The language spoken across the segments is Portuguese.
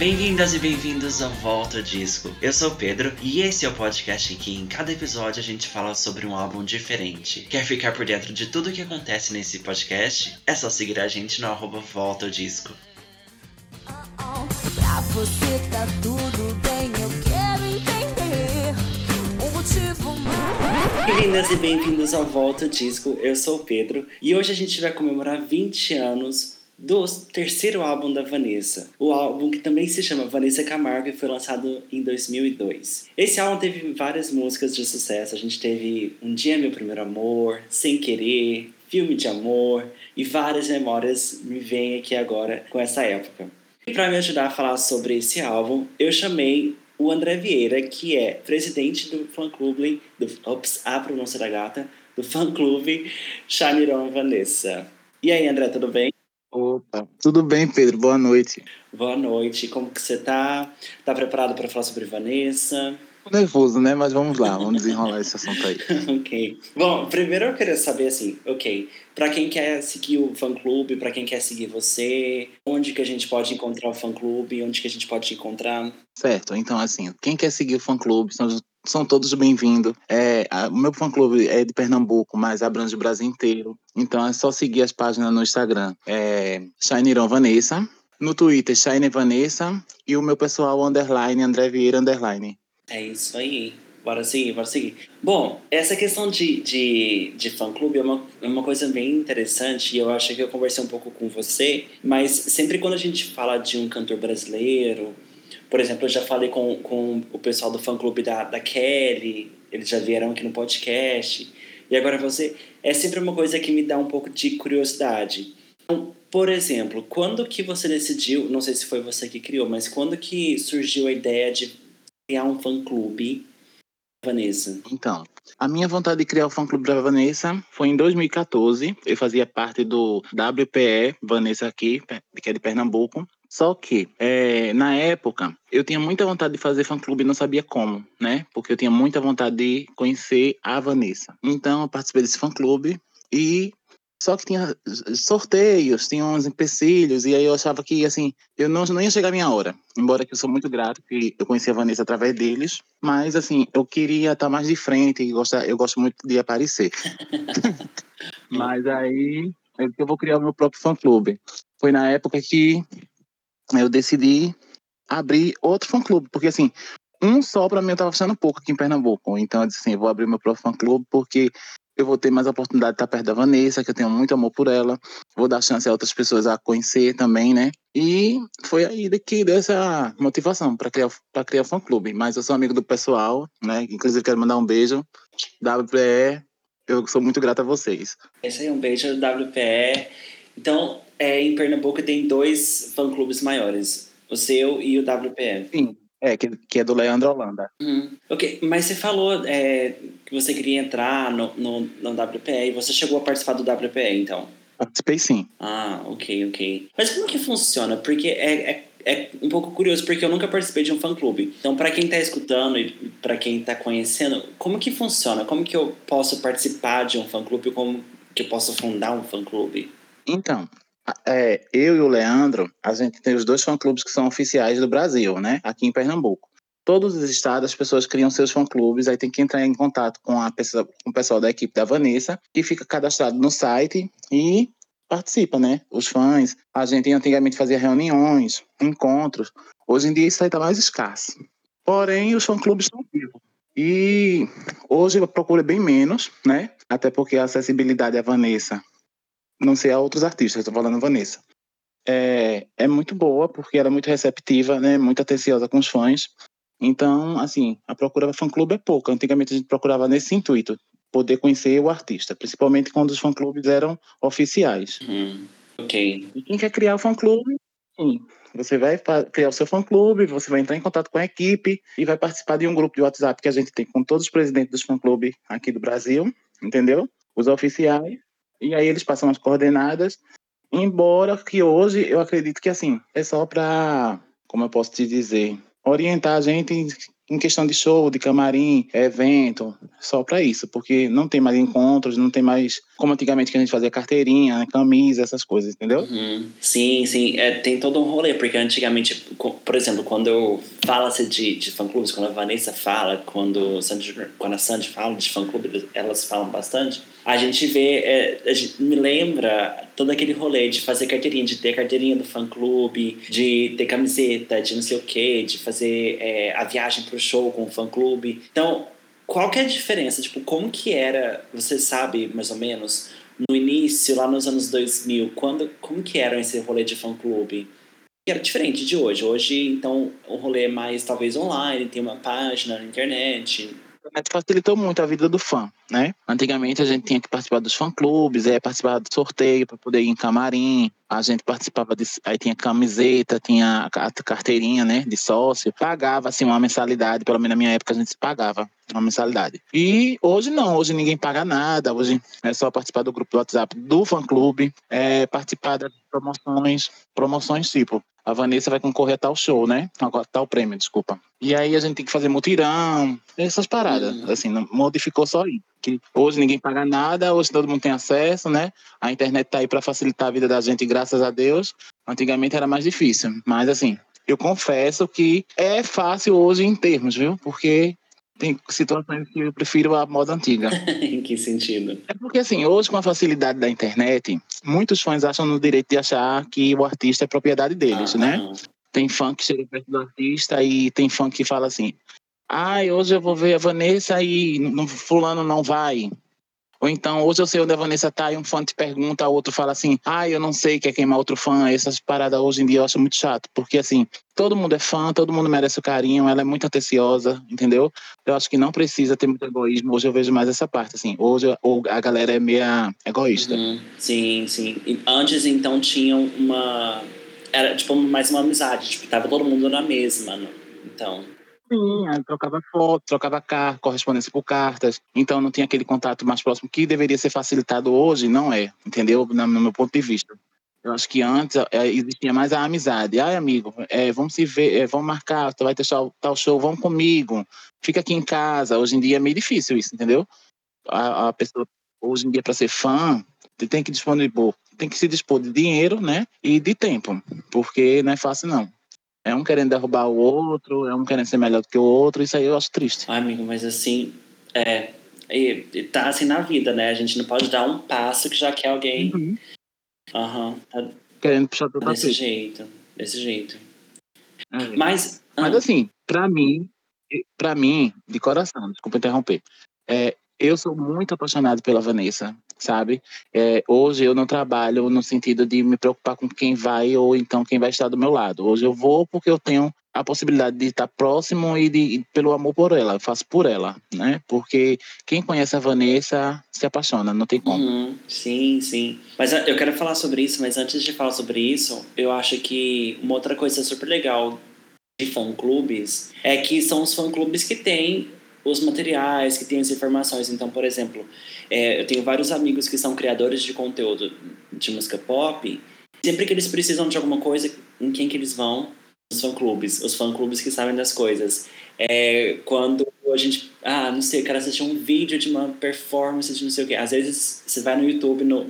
Bem-vindas e bem-vindos ao Volta Disco. Eu sou o Pedro e esse é o podcast em que em cada episódio a gente fala sobre um álbum diferente. Quer ficar por dentro de tudo o que acontece nesse podcast? É só seguir a gente no arroba Volta Disco. Pra você tá tudo bem, eu quero entender o motivo mais. Bem-vindas e bem-vindos ao Volta Disco. Eu sou o Pedro e hoje a gente vai comemorar 20 anos do terceiro álbum da Vanessa, o álbum que também se chama Vanessa Camargo e foi lançado em 2002. Esse álbum teve várias músicas de sucesso, a gente teve Um Dia Meu Primeiro Amor, Sem Querer, Filme de Amor e várias memórias me vêm aqui agora com essa época. E para me ajudar a falar sobre esse álbum, eu chamei o André Vieira, que é presidente do fã-clube, do, ops, a pronúncia da gata, do fã-clube Shaniron Vanessa. E aí, André, tudo bem? Opa, tudo bem, Pedro? Boa noite. Boa noite, como que você tá? Tá preparado para falar sobre Vanessa? Nervoso, né? Mas vamos lá, vamos desenrolar esse assunto aí. ok. Bom, primeiro eu queria saber assim, ok, para quem quer seguir o fã clube, para quem quer seguir você, onde que a gente pode encontrar o fã clube, onde que a gente pode te encontrar? Certo, então assim, quem quer seguir o fã clube são, são todos bem-vindos. É, o meu fã clube é de Pernambuco, mas abrange o Brasil inteiro. Então é só seguir as páginas no Instagram. É Vanessa, no Twitter Shine Vanessa e o meu pessoal underline André Vieira underline. É isso aí. Bora seguir, bora seguir. Bom, essa questão de, de, de fã-clube é uma, é uma coisa bem interessante e eu acho que eu conversei um pouco com você, mas sempre quando a gente fala de um cantor brasileiro, por exemplo, eu já falei com, com o pessoal do fã-clube da, da Kelly, eles já vieram aqui no podcast, e agora você, é sempre uma coisa que me dá um pouco de curiosidade. Então, por exemplo, quando que você decidiu, não sei se foi você que criou, mas quando que surgiu a ideia de criar um fã-clube, Vanessa? Então, a minha vontade de criar o fã clube da Vanessa foi em 2014. Eu fazia parte do WPE Vanessa aqui, que é de Pernambuco. Só que, eh, na época, eu tinha muita vontade de fazer fã clube e não sabia como, né? Porque eu tinha muita vontade de conhecer a Vanessa. Então, eu participei desse fã clube e só que tinha sorteios, tinha uns empecilhos, e aí eu achava que, assim, eu não, não ia chegar a minha hora. Embora que eu sou muito grato, que eu conheci a Vanessa através deles, mas, assim, eu queria estar mais de frente, e gostar, eu gosto muito de aparecer. mas aí, eu, eu vou criar o meu próprio fã-clube. Foi na época que eu decidi abrir outro fã-clube, porque, assim, um só para mim eu tava achando pouco aqui em Pernambuco. Então eu disse assim, eu vou abrir meu próprio fã-clube porque eu vou ter mais a oportunidade de estar perto da Vanessa, que eu tenho muito amor por ela. Vou dar chance a outras pessoas a conhecer também, né? E foi aí que deu essa motivação para criar para criar o fã clube. Mas eu sou amigo do pessoal, né? Inclusive quero mandar um beijo. WPE, eu sou muito grato a vocês. Esse aí é um beijo do WPE. Então, é, em Pernambuco tem dois fã-clubes maiores, o seu e o WPE. Sim, é que, que é do Leandro Holanda. Uhum. Ok, mas você falou é, que você queria entrar no, no, no WPE e você chegou a participar do WPE, então? Participei sim. Ah, ok, ok. Mas como que funciona? Porque é, é, é um pouco curioso, porque eu nunca participei de um fã-clube. Então, para quem tá escutando e para quem tá conhecendo, como que funciona? Como que eu posso participar de um fã-clube? Como que eu posso fundar um fã-clube? Então, é, eu e o Leandro, a gente tem os dois fã-clubes que são oficiais do Brasil, né? Aqui em Pernambuco. Todos os estados, as pessoas criam seus fã-clubes, aí tem que entrar em contato com, a pessoa, com o pessoal da equipe da Vanessa, que fica cadastrado no site e participa, né? Os fãs. A gente antigamente fazia reuniões, encontros. Hoje em dia isso aí está mais escasso. Porém, os fã-clubes estão vivos. E hoje a procura bem menos, né? Até porque a acessibilidade à Vanessa não sei a outros artistas, estou falando Vanessa. É, é muito boa, porque ela é muito receptiva, né? Muito atenciosa com os fãs. Então, assim, a procura para fã-clube é pouca. Antigamente a gente procurava nesse intuito, poder conhecer o artista, principalmente quando os fã-clubes eram oficiais. Uhum. Ok. E quem quer criar o fã-clube, sim, você vai criar o seu fã-clube, você vai entrar em contato com a equipe e vai participar de um grupo de WhatsApp que a gente tem com todos os presidentes dos fã-clubes aqui do Brasil, entendeu? Os oficiais. E aí eles passam as coordenadas. Embora que hoje eu acredito que assim, é só para, como eu posso te dizer, orientar a gente em, questão de show, de camarim, evento, só para isso, porque não tem mais encontros, não tem mais como antigamente que a gente fazia carteirinha, camisa, essas coisas, entendeu? Uhum. Sim, sim, é, tem todo um rolê, porque antigamente, por exemplo, quando fala-se de, de fã-clubes, quando a Vanessa fala, quando, quando a Sandy fala de fã-clube, elas falam bastante, a gente vê, é, a gente me lembra todo aquele rolê de fazer carteirinha, de ter carteirinha do fã-clube, de ter camiseta, de não sei o quê, de fazer é, a viagem pro show com o fã-clube. Então, qual que é a diferença? Tipo, como que era, você sabe mais ou menos, no início, lá nos anos 2000, quando, como que era esse rolê de fã-clube? Era diferente de hoje. Hoje, então, o rolê é mais talvez online, tem uma página na internet, internet facilitou muito a vida do fã, né? Antigamente a gente tinha que participar dos fã-clubes, é, participar do sorteio para poder ir em camarim, a gente participava de, aí tinha camiseta, tinha a carteirinha, né, de sócio, pagava assim uma mensalidade, pelo menos na minha época a gente pagava uma mensalidade. E hoje não, hoje ninguém paga nada, hoje é só participar do grupo do WhatsApp do fã-clube, é, participar das promoções, promoções tipo, a Vanessa vai concorrer a tal show, né? A tal prêmio, desculpa. E aí a gente tem que fazer mutirão, essas paradas. Assim, modificou só aí. Que hoje ninguém paga nada, hoje todo mundo tem acesso, né? A internet tá aí para facilitar a vida da gente, graças a Deus. Antigamente era mais difícil. Mas assim, eu confesso que é fácil hoje em termos, viu? Porque tem situações que eu prefiro a moda antiga. em que sentido? É porque, assim, hoje com a facilidade da internet, muitos fãs acham no direito de achar que o artista é propriedade deles, ah, né? Não. Tem fã que chega perto do artista e tem fã que fala assim: ai, hoje eu vou ver a Vanessa e fulano não vai. Ou então, hoje eu sei onde a Vanessa tá e um fã te pergunta, outro fala assim, ah, eu não sei, quer queimar outro fã. Essas paradas hoje em dia eu acho muito chato, porque assim, todo mundo é fã, todo mundo merece o carinho, ela é muito atenciosa, entendeu? Eu acho que não precisa ter muito egoísmo. Hoje eu vejo mais essa parte, assim. Hoje a galera é meio egoísta. Uhum. Sim, sim. Antes, então, tinham uma... Era, tipo, mais uma amizade. Tipo, tava todo mundo na mesma, então... Sim, aí trocava foto, trocava carta, correspondência por cartas. Então não tinha aquele contato mais próximo que deveria ser facilitado hoje, não é, entendeu? No meu ponto de vista. Eu acho que antes é, existia mais a amizade. Ai, amigo, é, vamos se ver, é, vamos marcar, tu vai show, tal show, vamos comigo, fica aqui em casa. Hoje em dia é meio difícil isso, entendeu? A, a pessoa, hoje em dia, para ser fã, tem que dispor, tem que se dispor de dinheiro, né? E de tempo, porque não é fácil, não. É um querendo derrubar o outro, é um querendo ser melhor do que o outro, isso aí eu acho triste. Ai, amigo, mas assim, é. E, e tá assim na vida, né? A gente não pode dar um passo que já quer alguém. Uhum. Aham. Uhum. Tá querendo puxar Desse tapete. jeito, desse jeito. É. Mas. Mas ah. assim, pra mim, pra mim, de coração, desculpa interromper. É, eu sou muito apaixonado pela Vanessa, sabe? É, hoje eu não trabalho no sentido de me preocupar com quem vai ou então quem vai estar do meu lado. Hoje eu vou porque eu tenho a possibilidade de estar próximo e, de, e pelo amor por ela, eu faço por ela, né? Porque quem conhece a Vanessa se apaixona, não tem como. Uhum, sim, sim. Mas eu quero falar sobre isso, mas antes de falar sobre isso, eu acho que uma outra coisa super legal de fã-clubes é que são os fã-clubes que têm os materiais, que têm as informações. Então, por exemplo, é, eu tenho vários amigos que são criadores de conteúdo de música pop. Sempre que eles precisam de alguma coisa, em quem que eles vão? Os fã-clubes. Os fã-clubes que sabem das coisas. É, quando a gente... Ah, não sei, eu quero assistir um vídeo de uma performance de não sei o quê. Às vezes, você vai no YouTube, no,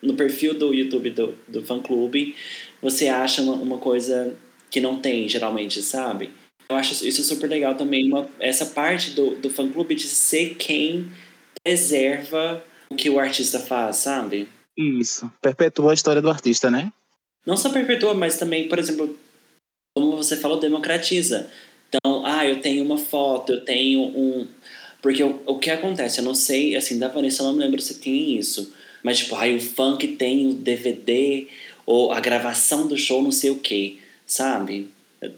no perfil do YouTube do, do fã-clube, você acha uma, uma coisa que não tem, geralmente, sabe? Eu acho isso super legal também, uma, essa parte do, do fã-clube de ser quem preserva o que o artista faz, sabe? Isso, perpetua a história do artista, né? Não só perpetua, mas também, por exemplo, como você falou, democratiza. Então, ah, eu tenho uma foto, eu tenho um... Porque o, o que acontece, eu não sei, assim, da Vanessa eu não me lembro se tem isso, mas tipo, ah, o funk tem o DVD ou a gravação do show não sei o que, sabe?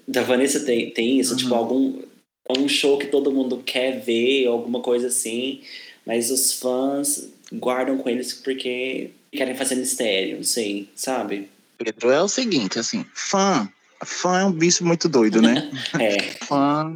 Da Vanessa tem, tem isso, tipo, uhum. tipo, algum, algum show que todo mundo quer ver, alguma coisa assim, mas os fãs guardam com eles porque querem fazer mistério, não sei, sabe? Pedro, é o seguinte, assim, fã, fã é um bicho muito doido, né? é. Fã,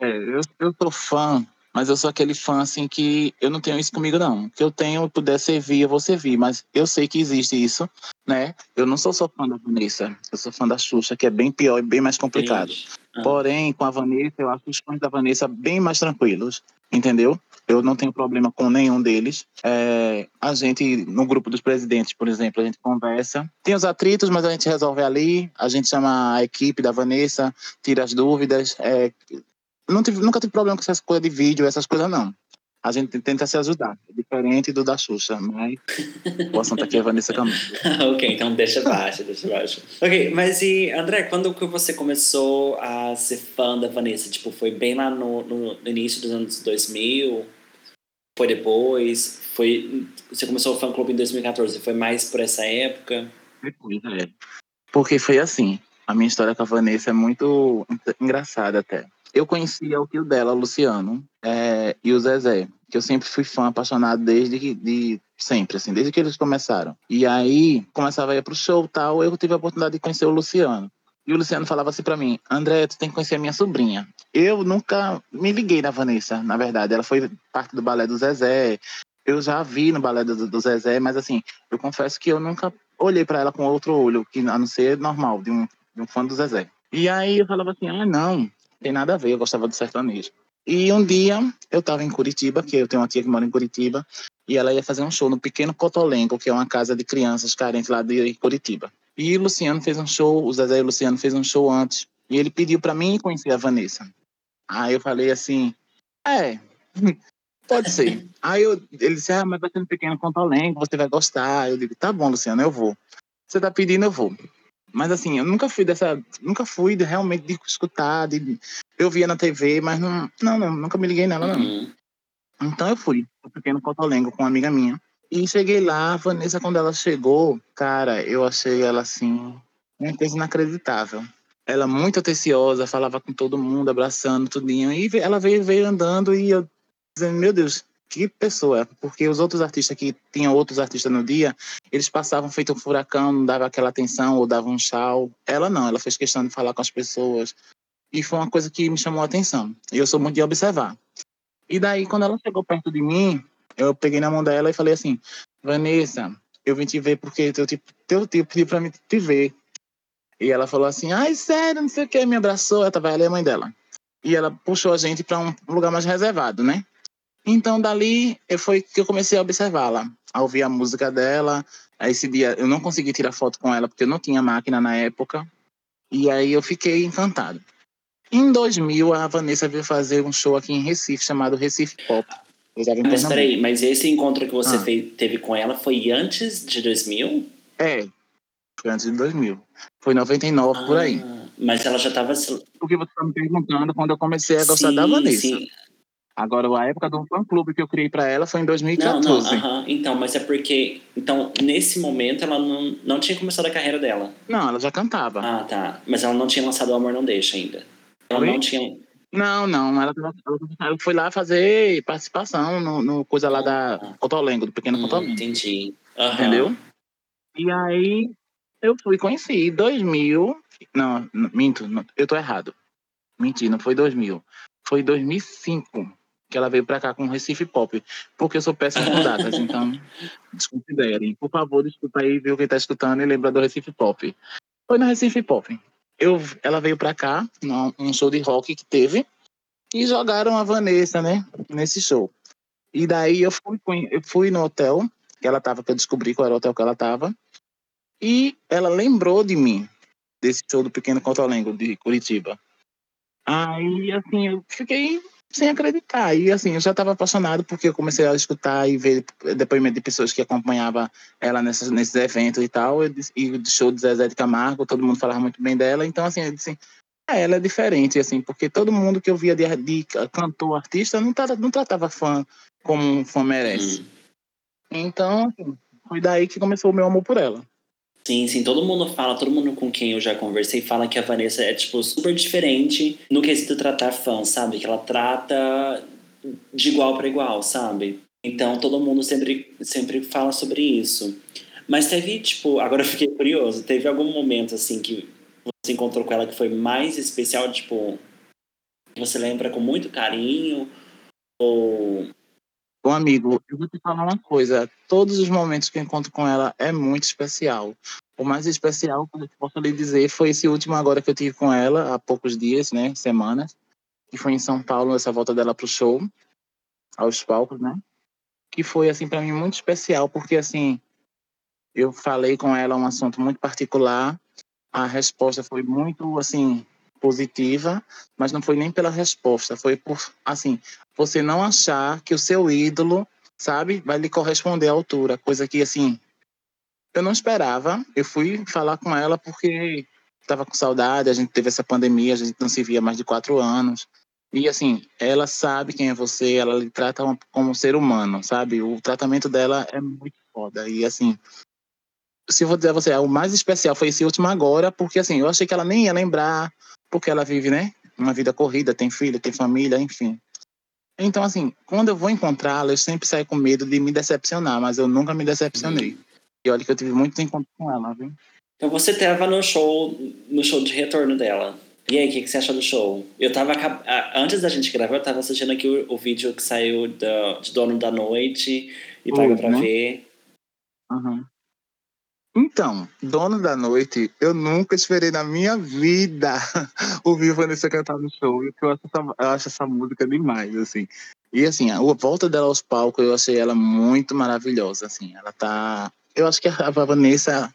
é, eu, eu sou fã mas eu sou aquele fã, assim, que eu não tenho isso comigo, não. Que eu tenho, puder servir, eu vou servir. Mas eu sei que existe isso, né? Eu não sou só fã da Vanessa. Eu sou fã da Xuxa, que é bem pior e bem mais complicado. Ah. Porém, com a Vanessa, eu acho os fãs da Vanessa bem mais tranquilos, entendeu? Eu não tenho problema com nenhum deles. É, a gente, no grupo dos presidentes, por exemplo, a gente conversa. Tem os atritos, mas a gente resolve ali. A gente chama a equipe da Vanessa, tira as dúvidas. É, não tive, nunca tive problema com essas coisas de vídeo, essas coisas não. A gente tenta se ajudar, é diferente do da Xuxa, mas o assunto aqui é Vanessa Camargo. ok, então deixa baixo, deixa baixo. Ok, mas e André, quando que você começou a ser fã da Vanessa? Tipo, foi bem lá no, no, no início dos anos 2000? Foi depois? Foi, você começou o fã-clube em 2014, foi mais por essa época? Depois, é. Porque foi assim, a minha história com a Vanessa é muito engraçada até. Eu conhecia o tio dela, Luciano, é, e o Zezé, que eu sempre fui fã, apaixonado desde que, de, sempre, assim, desde que eles começaram. E aí, começava a ir pro show e tal, eu tive a oportunidade de conhecer o Luciano. E o Luciano falava assim para mim, André, tu tem que conhecer a minha sobrinha. Eu nunca me liguei na Vanessa, na verdade. Ela foi parte do balé do Zezé. Eu já vi no balé do, do Zezé, mas assim, eu confesso que eu nunca olhei para ela com outro olho, que a não ser normal, de um, de um fã do Zezé. E aí eu falava assim, ah, não, tem nada a ver, eu gostava do sertanejo. E um dia eu estava em Curitiba, que eu tenho uma tia que mora em Curitiba, e ela ia fazer um show no Pequeno Cotolengo, que é uma casa de crianças carentes lá de Curitiba. E o Luciano fez um show, o Zezé e o Luciano fez um show antes, e ele pediu para mim conhecer a Vanessa. Aí eu falei assim, é, pode ser. Aí eu, ele disse, ah, mas vai ser no Pequeno Cotolengo, você vai gostar. Eu digo, tá bom, Luciano, eu vou. Você tá pedindo, eu vou. Mas assim, eu nunca fui dessa. Nunca fui realmente de escutar. De, eu via na TV, mas não, não, não nunca me liguei nela, não. Uhum. Então eu fui, o pequeno Cotolengo, com uma amiga minha. E cheguei lá, a Vanessa, quando ela chegou, cara, eu achei ela assim, uma coisa inacreditável. Ela muito atenciosa, falava com todo mundo, abraçando tudinho. E ela veio, veio andando e eu dizendo, meu Deus, que pessoa, porque os outros artistas que tinham outros artistas no dia, eles passavam feito um furacão, não dava aquela atenção ou dava um chau. Ela não, ela fez questão de falar com as pessoas. E foi uma coisa que me chamou a atenção. E eu sou muito de observar. E daí, quando ela chegou perto de mim, eu peguei na mão dela e falei assim: Vanessa, eu vim te ver porque teu tipo, teu tipo pediu pra mim te ver. E ela falou assim: ai, sério, não sei o que. Me abraçou, ela tava ela a mãe dela. E ela puxou a gente para um lugar mais reservado, né? Então, dali, eu foi que eu comecei a observá-la, a ouvir a música dela. Esse dia, eu não consegui tirar foto com ela, porque eu não tinha máquina na época. E aí, eu fiquei encantado. Em 2000, a Vanessa veio fazer um show aqui em Recife, chamado Recife Pop. Mas peraí, mas esse encontro que você Ah. fez- teve com ela foi antes de 2000? É, foi antes de 2000. Foi 99, por aí. Ah, Mas ela já tava... se- Porque você está me perguntando quando eu comecei a gostar da Sim, Vanessa. sim. Agora, a época do fã-clube que eu criei para ela foi em Não, 2014. não, aham. Então, mas é porque... Então, nesse momento, ela não, não tinha começado a carreira dela. Não, ela já cantava. Ah, tá. Mas ela não tinha lançado O Amor Não Deixa ainda. Ela Oi? não tinha... Não, não, ela, ela foi lá fazer participação no, no coisa lá da Cotolengo, do Pequeno Hum, Cotolengo, entendi. Entendeu? E aí eu fui conheci em 2000, não, não, minto, não, eu tô errado. Menti, não foi 2000. Foi 2005 que ela veio pra cá com Recife Pop, porque eu sou péssimo com datas, então desconsiderem. Por favor, escuta aí, viu quem tá escutando e lembra do Recife Pop. Foi no Recife Pop. Eu, ela veio pra cá, num um show de rock que teve, e jogaram a Vanessa, né, nesse show. E daí eu fui, eu fui no hotel que ela tava, que eu descobri qual era o hotel que ela tava, e ela lembrou de mim, desse show do Pequeno Cotolengo, de Curitiba. Aí, assim, eu fiquei sem acreditar. E, assim, eu já estava apaixonado porque eu comecei a escutar e ver depoimento de pessoas que acompanhavam ela nessas, nesses eventos e tal. E do show de Zezé de Camargo, todo mundo falava muito bem dela. Então, assim, eu disse, ah, ela é diferente, assim, porque todo mundo que eu via de, de cantor, artista, não, tratava, não tratava fã como um fã merece. Então, assim, foi daí que começou o meu amor por ela. Sim, sim, todo mundo fala, todo mundo com quem eu já conversei fala que a Vanessa é, tipo, super diferente no quesito tratar fã, sabe? Que ela trata de igual para igual, sabe? Então todo mundo sempre, sempre fala sobre isso. Mas teve, tipo, agora eu fiquei curioso, teve algum momento, assim, que você encontrou com ela que foi mais especial, tipo, você lembra com muito carinho? Ou. Bom, amigo, eu vou te falar uma coisa. Todos os momentos que eu encontro com ela é muito especial. o mais especial que eu posso lhe dizer foi esse último agora que eu tive com ela há poucos dias, né, semanas, que foi em São Paulo, essa volta dela pro show, aos palcos, né? Que foi assim para mim muito especial, porque assim, eu falei com ela um assunto muito particular, a resposta foi muito assim positiva, mas não foi nem pela resposta, foi por assim, você não achar que o seu ídolo, sabe, vai lhe corresponder à altura, coisa que assim, eu não esperava. Eu fui falar com ela porque estava com saudade, a gente teve essa pandemia, a gente não se via mais de quatro anos. E assim, ela sabe quem é você, ela lhe trata como um ser humano, sabe? O tratamento dela é muito foda. E assim, se eu vou dizer a você, o mais especial foi esse último agora, porque assim, eu achei que ela nem ia lembrar, porque ela vive, né? Uma vida corrida, tem filho, tem família, enfim. Então, assim, quando eu vou encontrá-la, eu sempre saio com medo de me decepcionar, mas eu nunca me decepcionei. E olha que eu tive muito encontro com ela, viu? Então você estava no show, no show de retorno dela. E aí, o que, que, você achou do show? Eu tava. Antes da gente gravar, eu tava assistindo aqui o, o vídeo que saiu da, de Dono da Noite e paga pra ver. Uhum. Então, Dono da Noite, eu nunca esperei na minha vida ouvir Vanessa cantar no show. Eu acho, essa, eu acho essa música demais, assim. E assim, a volta dela aos palcos, eu achei ela muito maravilhosa, assim. Ela tá. Eu acho que a Vanessa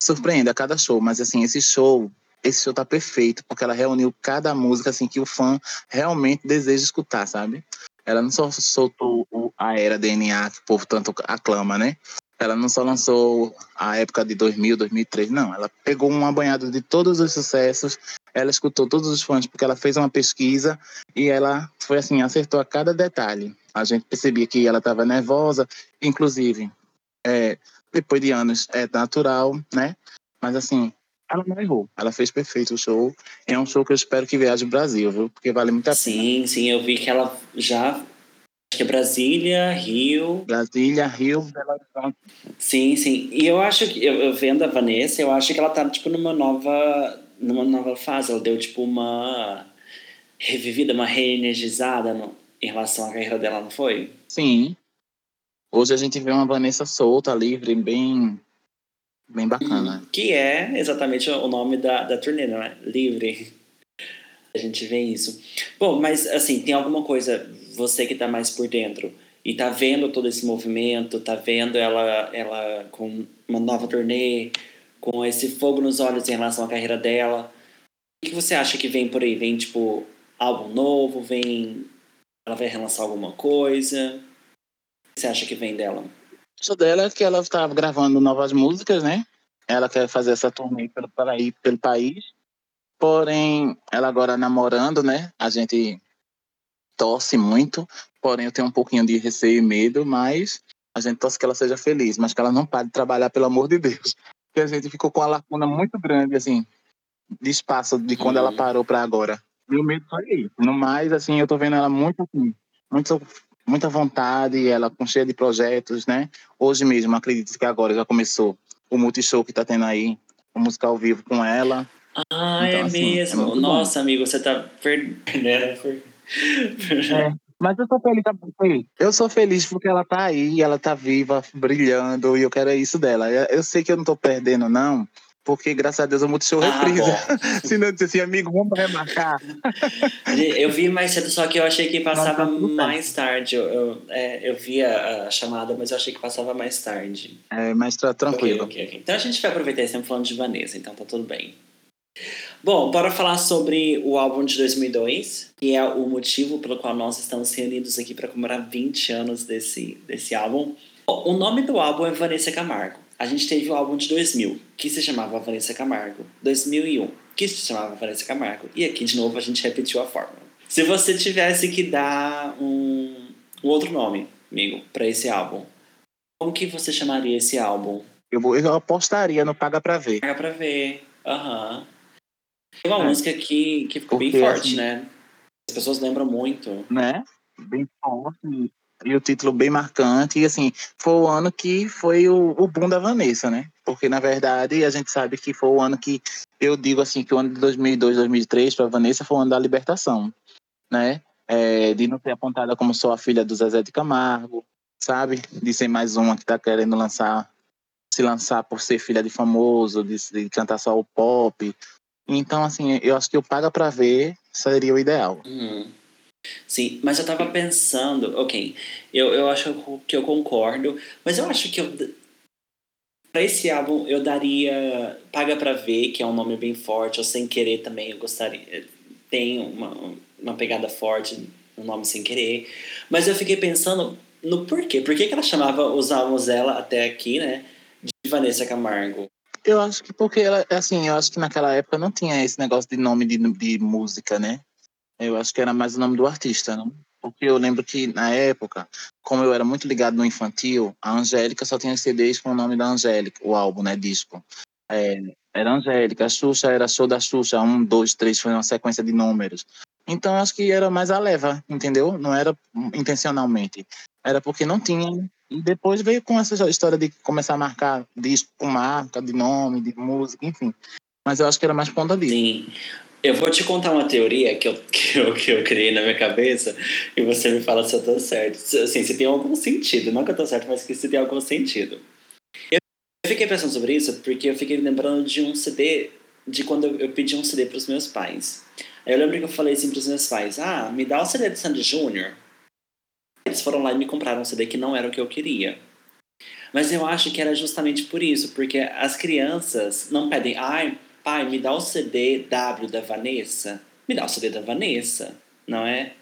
surpreende a cada show, mas assim, esse show esse show tá perfeito, porque ela reuniu cada música assim que o fã realmente deseja escutar, sabe? Ela não só soltou a era DNA que o povo tanto aclama, né? Ela não só lançou a época de 2000, 2003, não. Ela pegou uma banhada de todos os sucessos, ela escutou todos os fãs, porque ela fez uma pesquisa e ela foi assim, acertou a cada detalhe. A gente percebia que ela estava nervosa, inclusive, é, depois de anos, é natural, né? Mas assim, ela não errou. Ela fez perfeito o show. É um show que eu espero que viaje o Brasil, viu? Porque vale muito a pena. Sim, sim, eu vi que ela já. Acho que é Brasília, Rio. Brasília, Rio, Belo Horizonte. Sim, sim. E eu acho que, eu, eu vendo a Vanessa, eu acho que ela tá, tipo, numa nova. numa nova fase. Ela deu, tipo, uma revivida, uma reenergizada no, em relação à carreira dela, não foi? Sim. Hoje a gente vê uma Vanessa solta, livre, bem Bem bacana. Hum, que é exatamente o nome da, da turnê, não é? Livre. A gente vê isso. Bom, mas assim, tem alguma coisa, você que está mais por dentro e tá vendo todo esse movimento, tá vendo ela, ela com uma nova turnê, com esse fogo nos olhos em relação à carreira dela. O que você acha que vem por aí? Vem, tipo, álbum novo? Vem. Ela vai relançar alguma coisa? O que você acha que vem dela? Isso dela é que ela está gravando novas músicas, né? Ela quer fazer essa turnê pelo, pelo país. Porém, ela agora namorando, né? A gente torce muito. Porém, eu tenho um pouquinho de receio e medo, mas a gente torce que ela seja feliz, mas que ela não pare de trabalhar, pelo amor de Deus. Porque a gente ficou com uma lacuna muito grande, assim, de espaço de quando ela uhum. parou para agora. Meu medo foi isso. No mais, assim, eu tô vendo ela muito, assim, muito muita vontade, ela com cheia de projetos, né? Hoje mesmo, acredito que agora já começou o multishow que tá tendo aí, o música ao vivo com ela. Ah, então, é assim, mesmo. É Nossa, bom. amigo, você tá perdendo. é, mas eu sou feliz, eu sou feliz porque ela tá aí, ela tá viva, brilhando, e eu quero isso dela. Eu sei que eu não tô perdendo, não, porque graças a Deus o Multishow ah, reprisa. Se não disse assim, amigo, vamos remarcar. Eu vi mais cedo, só que eu achei que passava mais tarde. Eu, eu, é, eu vi a, a, chamada, mas eu achei que passava mais tarde. É, mais tra tranquilo. Okay, okay, okay. Então a gente vai aproveitar esse tempo falando de Vanessa, então tá tudo bem. Bom, bora falar sobre o álbum de 2002, que é o motivo pelo qual nós estamos reunidos aqui para comemorar 20 anos desse, desse álbum. O nome do álbum é Vanessa Camargo a gente teve o álbum de 2000, que se chamava Vanessa Camargo. 2001, que se chamava Vanessa Camargo. E aqui, de novo, a gente repetiu a fórmula. Se você tivesse que dar um, um outro nome, amigo, para esse álbum, como que você chamaria esse álbum? Eu, vou, eu apostaria no Paga Pra Ver. Paga Pra Ver, aham. Uhum. Tem uma é. música que, que ficou Porque, bem forte, assim, né? As pessoas lembram muito. Né? Bem forte e o título bem marcante. E assim, foi o ano que foi o, o boom da Vanessa, né? Porque na verdade a gente sabe que foi o ano que eu digo assim que o ano de 2002, 2003 para Vanessa foi o ano da libertação, né? É, de não ser apontada como só a filha do Zezé de Camargo, sabe? De ser mais uma que está querendo lançar se lançar por ser filha de famoso, de, de cantar só o pop. Então, assim, eu acho que o Paga Pra Ver seria o ideal. Uhum. Sim, mas eu tava pensando, ok, eu, eu acho que eu concordo, mas eu acho que eu, pra esse álbum eu daria Paga Pra Ver, que é um nome bem forte, ou Sem Querer também, eu gostaria, tem uma, uma pegada forte no nome Sem Querer, mas eu fiquei pensando no porquê, por que, que ela chamava os álbuns dela até aqui, né, de Vanessa Camargo? Eu acho que porque ela, assim, eu acho que naquela época não tinha esse negócio de nome de, de música, né? Eu acho que era mais o nome do artista, não? Porque eu lembro que na época, como eu era muito ligado no infantil, a Angélica só tinha CDs com o nome da Angélica, o álbum, né, disco. É, era Angélica, a Xuxa era show da Xuxa, um, dois, três, foi uma sequência de números. Então acho que era mais a leva, entendeu? Não era intencionalmente. Era porque não tinha. Depois veio com essa história de começar a marcar disco com marca, de nome, de música, enfim. Mas eu acho que era mais ponta disso. Sim. Eu vou te contar uma teoria que eu, que eu, que eu criei na minha cabeça e você me fala se eu tô certo. Assim, se tem algum sentido. Não que eu tô certo, mas que se tem algum sentido. Eu fiquei pensando sobre isso porque eu fiquei lembrando de um CD, de quando eu, pedi um CD pros meus pais. Aí eu lembro que eu falei assim pros meus pais: Ah, me dá o CD do Sandy Júnior. Eles foram lá e me compraram um CD que não era o que eu queria. Mas eu acho que era justamente por isso, porque as crianças não pedem, ai, pai, me dá o CD W da Vanessa. Me dá o CD da Vanessa, não é?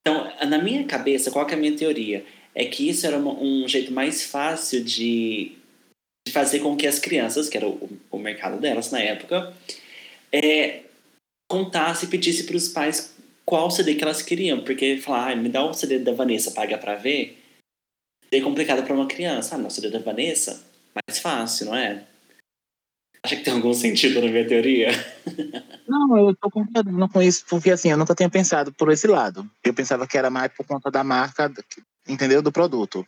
Então, na minha cabeça, qual é a minha teoria? É que isso era um jeito mais fácil de, de fazer com que as crianças, que era o, o mercado delas na época, é, contasse e pedisse para os pais qual CD que elas queriam. Porque falar, ah, me dá o CD da Vanessa, paga para ver. É complicado para uma criança. Ah, não, CD da Vanessa, mais fácil, não é? Acha que tem algum sentido na minha teoria? Não, eu tô concordando com isso, porque assim, eu nunca tinha pensado por esse lado. Eu pensava que era mais por conta da marca, entendeu? Do produto.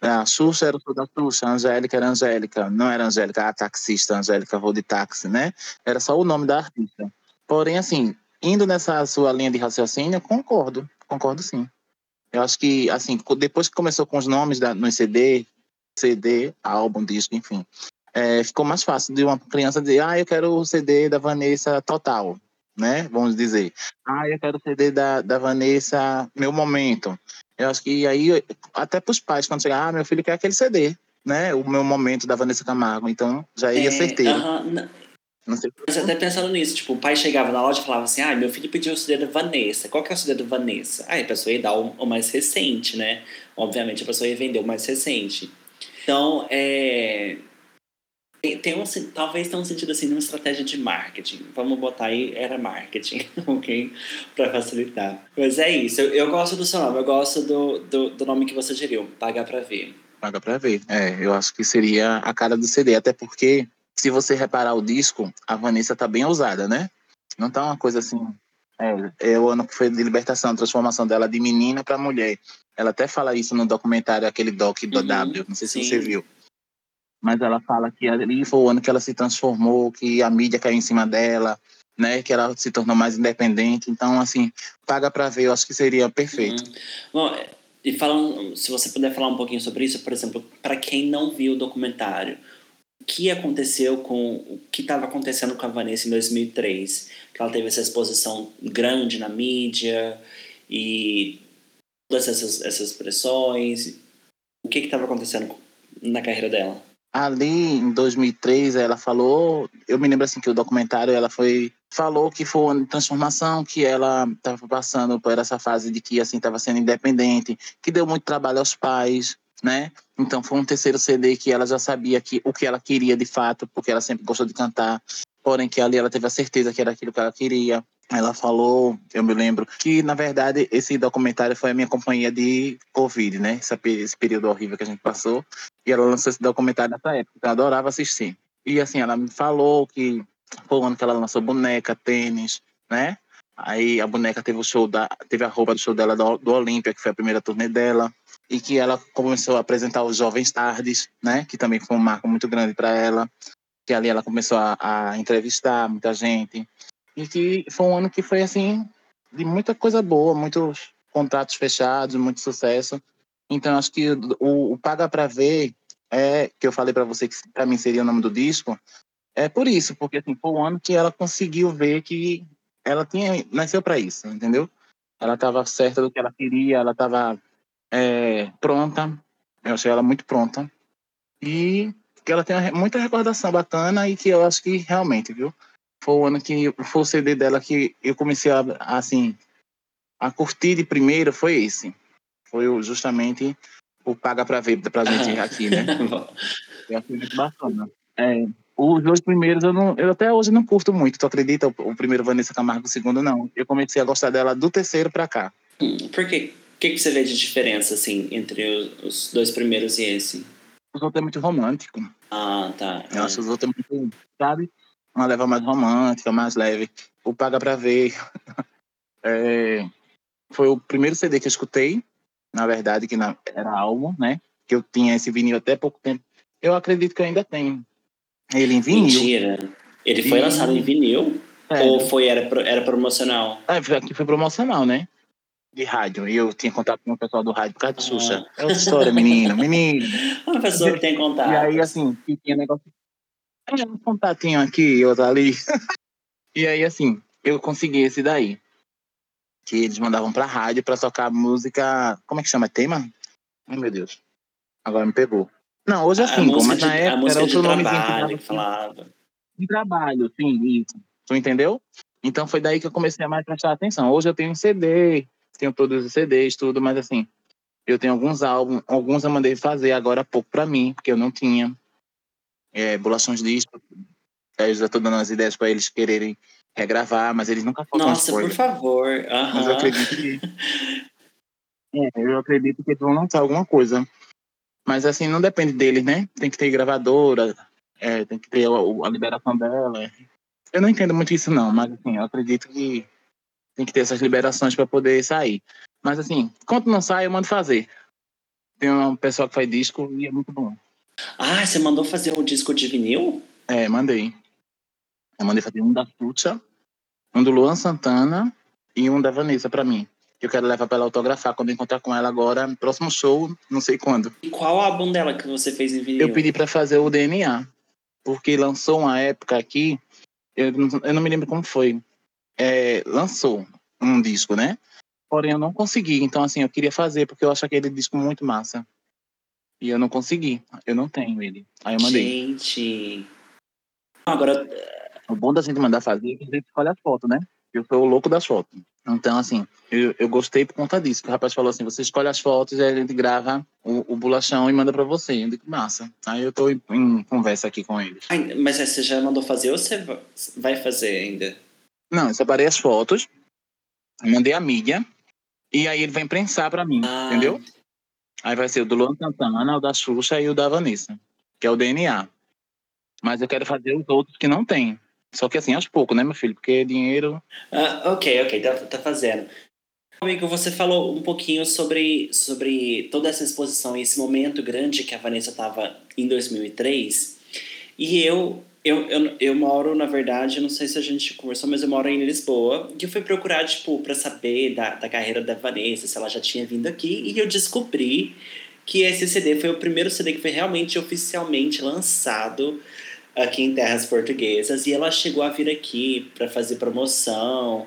A Xuxa era o da Xuxa, a Angélica era Angélica, não era Angélica a taxista, Angélica vou de táxi, né? Era só o nome da artista. Porém, assim, indo nessa sua linha de raciocínio, concordo, concordo sim. Eu acho que, assim, depois que começou com os nomes da, no CD, CD, álbum, disco, enfim, é, ficou mais fácil de uma criança dizer, ah, eu quero o CD da Vanessa total, né? Vamos dizer. Ah, eu quero o CD da, da Vanessa Meu Momento. Eu acho que aí, até para os pais, quando chegar, ah, meu filho quer aquele CD, né? O meu momento da Vanessa Camargo. Então, já ia é, certeiro. Uh -huh. Não sei. Mas até pensando nisso, tipo, o pai chegava na loja e falava assim, ah, meu filho pediu o CD da Vanessa. Qual que é o CD da Vanessa? Aí a pessoa ia dar o, o mais recente, né? Obviamente a pessoa ia vender o mais recente. Então, é, tem um, talvez tenha um sentido assim, numa estratégia de marketing. Vamos botar aí, era marketing, ok? Para facilitar. Mas é isso, eu, eu, gosto do seu nome, eu gosto do, do, do nome que você geriu, Paga Pra Ver. Paga Pra Ver, é, eu acho que seria a cara do CD, até porque se você reparar o disco, a Vanessa tá bem ousada, né? Não tá uma coisa assim. É, é o ano que foi de libertação, transformação dela de menina para mulher. Ela até fala isso no documentário, aquele doc do uhum, W, não sei se sim. você viu mas ela fala que ali foi o ano que ela se transformou, que a mídia caiu em cima dela, né, que ela se tornou mais independente. Então, assim, paga para ver, eu acho que seria perfeito. Uhum. Bom, e falando, se você puder falar um pouquinho sobre isso, por exemplo, para quem não viu o documentário, que aconteceu com o que estava acontecendo com a Vanessa em 2003, que ela teve essa exposição grande na mídia e todas essas, essas pressões, o que estava acontecendo na carreira dela? ali em 2003 ela falou, eu me lembro assim que o documentário ela foi falou que foi uma transformação que ela estava passando por essa fase de que assim estava sendo independente, que deu muito trabalho aos pais, né? Então foi um terceiro CD que ela já sabia que o que ela queria de fato, porque ela sempre gostou de cantar, porém que ali ela teve a certeza que era aquilo que ela queria. Ela falou, eu me lembro, que na verdade esse documentário foi a minha companhia de Covid, né? Esse, esse período horrível que a gente passou. E ela lançou esse documentário nessa época, eu adorava assistir. E assim, ela me falou que foi o ano que ela lançou boneca, tênis, né? Aí a boneca teve o show da, teve a roupa do show dela do, do Olímpia, que foi a primeira turnê dela, e que ela começou a apresentar os Jovens Tardes, né? Que também foi um marco muito grande para ela. Que ali ela começou a, a entrevistar muita gente e que foi um ano que foi assim de muita coisa boa, muitos contratos fechados, muito sucesso. Então acho que o, o paga para ver é que eu falei para você que para mim seria o nome do disco, é por isso, porque assim, foi o ano que ela conseguiu ver que ela tinha nasceu para isso, entendeu? Ela estava certa do que ela queria, ela estava é, pronta, eu achei ela muito pronta e que ela tem muita recordação bacana e que eu acho que realmente, viu? Foi o ano que foi o CD dela que eu comecei a, assim a curtir de primeiro foi esse. Foi justamente o Paga Pra Ver pra gente aqui, né? eu achei muito bacana. É, os dois primeiros eu, não, eu até hoje não curto muito, tu acredita? O, o primeiro Vanessa Camargo, o segundo não. Eu comecei a gostar dela do terceiro pra cá. Hum, por quê? O que, que você vê de diferença, assim, entre os, dois primeiros e esse? Os outros é muito romântico. Ah, tá. Eu é. acho os outros é muito, sabe? Uma leva mais romântica, mais leve. O Paga Pra Ver é, foi o primeiro CD que eu escutei, na verdade, que era álbum, né? Que eu tinha esse vinil até pouco tempo. Eu acredito que eu ainda tenho ele em vinil. Mentira. Ele foi e... lançado em vinil? É. Ou foi, era, era promocional? É, aqui foi promocional, né? De rádio. E eu tinha contato com o pessoal do rádio por causa de Xuxa. Ah. É outra história, menino, menino. Uma pessoa que tem contato. E aí, assim, tinha negócio. É, um contatinho aqui, outro ali. e aí, assim, eu consegui esse daí. Que eles mandavam pra rádio pra tocar música. Como é que chama? Tema? Ai, meu Deus. Agora me pegou. Não, hoje é cinco, mas na época era outro nome que falava. De trabalho, sim, isso. Tu entendeu? Então foi daí que eu comecei a mais prestar atenção. Hoje eu tenho um CD, tenho todos os CDs, tudo, mas assim, eu tenho alguns álbuns, alguns eu mandei fazer agora há pouco para mim, porque eu não tinha. É, bolações disco. Eu já tô dando as ideias para eles quererem regravar, mas eles nunca foram Nossa, por favor. Uhum. Mas eu acredito que. é, eu acredito que eles vão lançar alguma coisa. Mas assim, não depende deles, né? Tem que ter gravadora, é, tem que ter a, a, liberação dela. Eu não entendo muito isso não, mas assim, eu acredito que tem que ter essas liberações para poder sair. Mas assim, quando não sai, eu mando fazer. Tem um pessoal que faz disco e é muito bom. Ah, você mandou fazer um disco de vinil? É, mandei. Eu mandei fazer um da Tucha, um do Luan Santana e um da Vanessa para mim eu quero levar para ela autografar quando encontrar com ela agora, no próximo show, não sei quando. E qual álbum dela que você fez em vinil? Eu pedi para fazer o DNA, porque lançou uma época aqui, eu não, eu não me lembro como foi, é, lançou um disco, né? Porém, eu não consegui, então assim, eu queria fazer, porque eu acho aquele disco muito massa. E eu não consegui, eu não tenho ele. Aí eu mandei. Gente... Agora... O bom da gente mandar fazer é que a gente escolhe as fotos, né? Eu sou o louco das fotos. Então, assim, eu, eu gostei por conta disso. O rapaz falou assim: você escolhe as fotos e a gente grava o, o bolachão e manda para você. Eu digo, massa. Aí eu tô em, em conversa aqui com eles. Ai, mas você já mandou fazer ou você vai fazer ainda? Não, eu separei as fotos, mandei a mídia e aí ele vai imprensar para mim, ah. entendeu? Aí vai ser o do Luan Santana, o da Xuxa e o da Vanessa, que é o DNA. Mas eu quero fazer os outros que não tem. Só que assim, aos poucos, né, meu filho? Porque dinheiro. Ah, ok, ok, tá, tá fazendo. Amigo, você falou um pouquinho sobre, sobre toda essa exposição e esse momento grande que a Vanessa estava em 2003. E eu, eu, eu, eu moro, na verdade, não sei se a gente conversou, mas eu moro em Lisboa. E eu fui procurar, tipo, para saber da, da carreira da Vanessa, se ela já tinha vindo aqui. E eu descobri que esse CD foi o primeiro CD que foi realmente oficialmente lançado aqui em terras portuguesas e ela chegou a vir aqui para fazer promoção.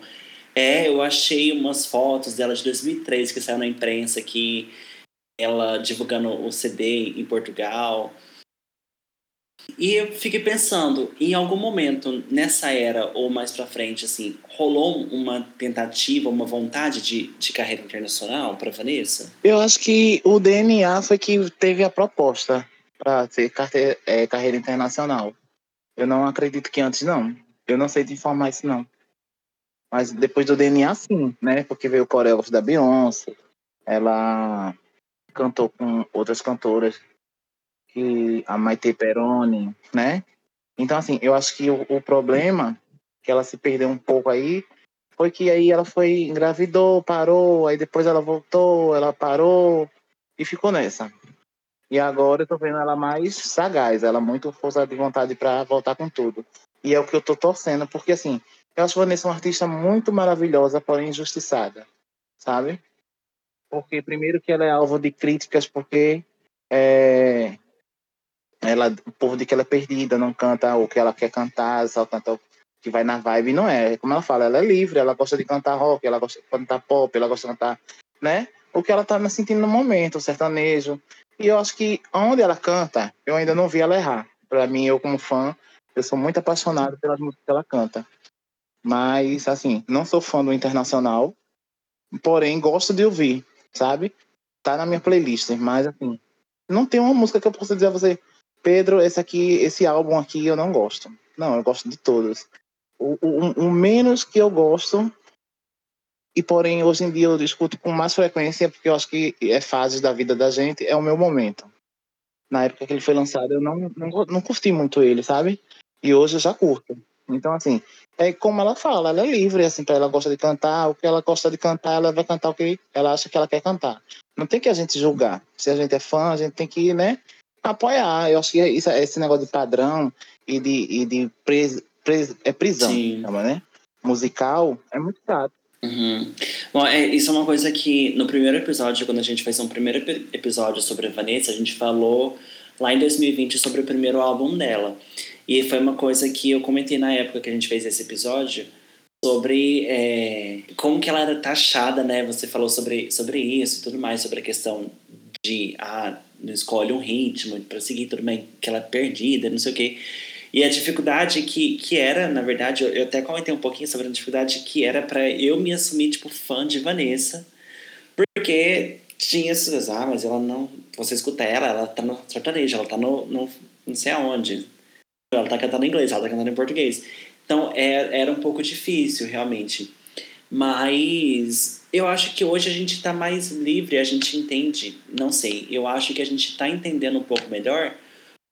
É, eu achei umas fotos dela de 2003 que saiu na imprensa aqui, ela divulgando o CD em Portugal. E eu fiquei pensando, em algum momento nessa era ou mais para frente, assim, rolou uma tentativa, uma vontade de, de carreira internacional para Vanessa? Eu acho que o DNA foi que teve a proposta para ser carreira, é, carreira internacional. Eu não acredito que antes, não. Eu não sei te informar isso, não. Mas depois do DNA, sim, né? Porque veio o coreógrafo da Beyoncé. Ela cantou com outras cantoras, que a Maite Peroni, né? Então, assim, eu acho que o, o problema que ela se perdeu um pouco aí foi que aí ela foi engravidou, parou, aí depois ela voltou, ela parou e ficou nessa. E agora eu tô vendo ela mais sagaz, ela muito força de vontade para voltar com tudo. E é o que eu tô torcendo, porque assim, eu acho Vanessa uma artista muito maravilhosa, porém injustiçada, sabe? Porque primeiro que ela é alvo de críticas, porque é, ela, o povo diz que ela é perdida, não canta o que ela quer cantar, só canta o que vai na vibe, não é. Como ela fala, ela é livre, ela gosta de cantar rock, ela gosta de cantar pop, ela gosta de cantar, né? O que ela tá sentindo no momento, o sertanejo. E eu acho que onde ela canta, eu ainda não vi ela errar. Para mim, eu como fã, eu sou muito apaixonado pelas músicas que ela canta. Mas, assim, não sou fã do internacional, porém gosto de ouvir, sabe? Tá na minha playlist, mas assim, não tem uma música que eu possa dizer a você, Pedro, esse aqui, esse álbum aqui eu não gosto. Não, eu gosto de todos. O, o, o menos que eu gosto, e porém hoje em dia eu escuto com mais frequência, porque eu acho que é fases da vida da gente, é o meu momento. Na época que ele foi lançado, eu não, não, não curti muito ele, sabe? E hoje eu já curto. Então, assim, é como ela fala, ela é livre, assim, ela gosta de cantar, o que ela gosta de cantar, ela vai cantar o que ela acha que ela quer cantar. Não tem que a gente julgar. Se a gente é fã, a gente tem que, né, apoiar. Eu acho que isso, esse negócio de padrão e de, e de pres, pres, é prisão, chama, né? Musical é muito chato. Uhum. Bom, é, isso é uma coisa que no primeiro episódio, quando a gente fez um primeiro episódio sobre a Vanessa, a gente falou lá em 2020 sobre o primeiro álbum dela. E foi uma coisa que eu comentei na época que a gente fez esse episódio sobre é, como que ela era taxada, né? Você falou sobre, sobre isso e tudo mais, sobre a questão de, ah, não escolhe um ritmo para seguir tudo bem, que ela é perdida, não sei o quê. E a dificuldade que, que era, na verdade, eu, eu até comentei um pouquinho sobre a dificuldade que era para eu me assumir, tipo, fã de Vanessa, porque tinha essas, ah, mas ela não, você escuta ela, ela tá no sertanejo, ela tá no, no não sei aonde, ela tá cantando em inglês, ela tá cantando em português. Então é, era um pouco difícil, realmente. Mas eu acho que hoje a gente está mais livre, a gente entende, não sei, eu acho que a gente está entendendo um pouco melhor,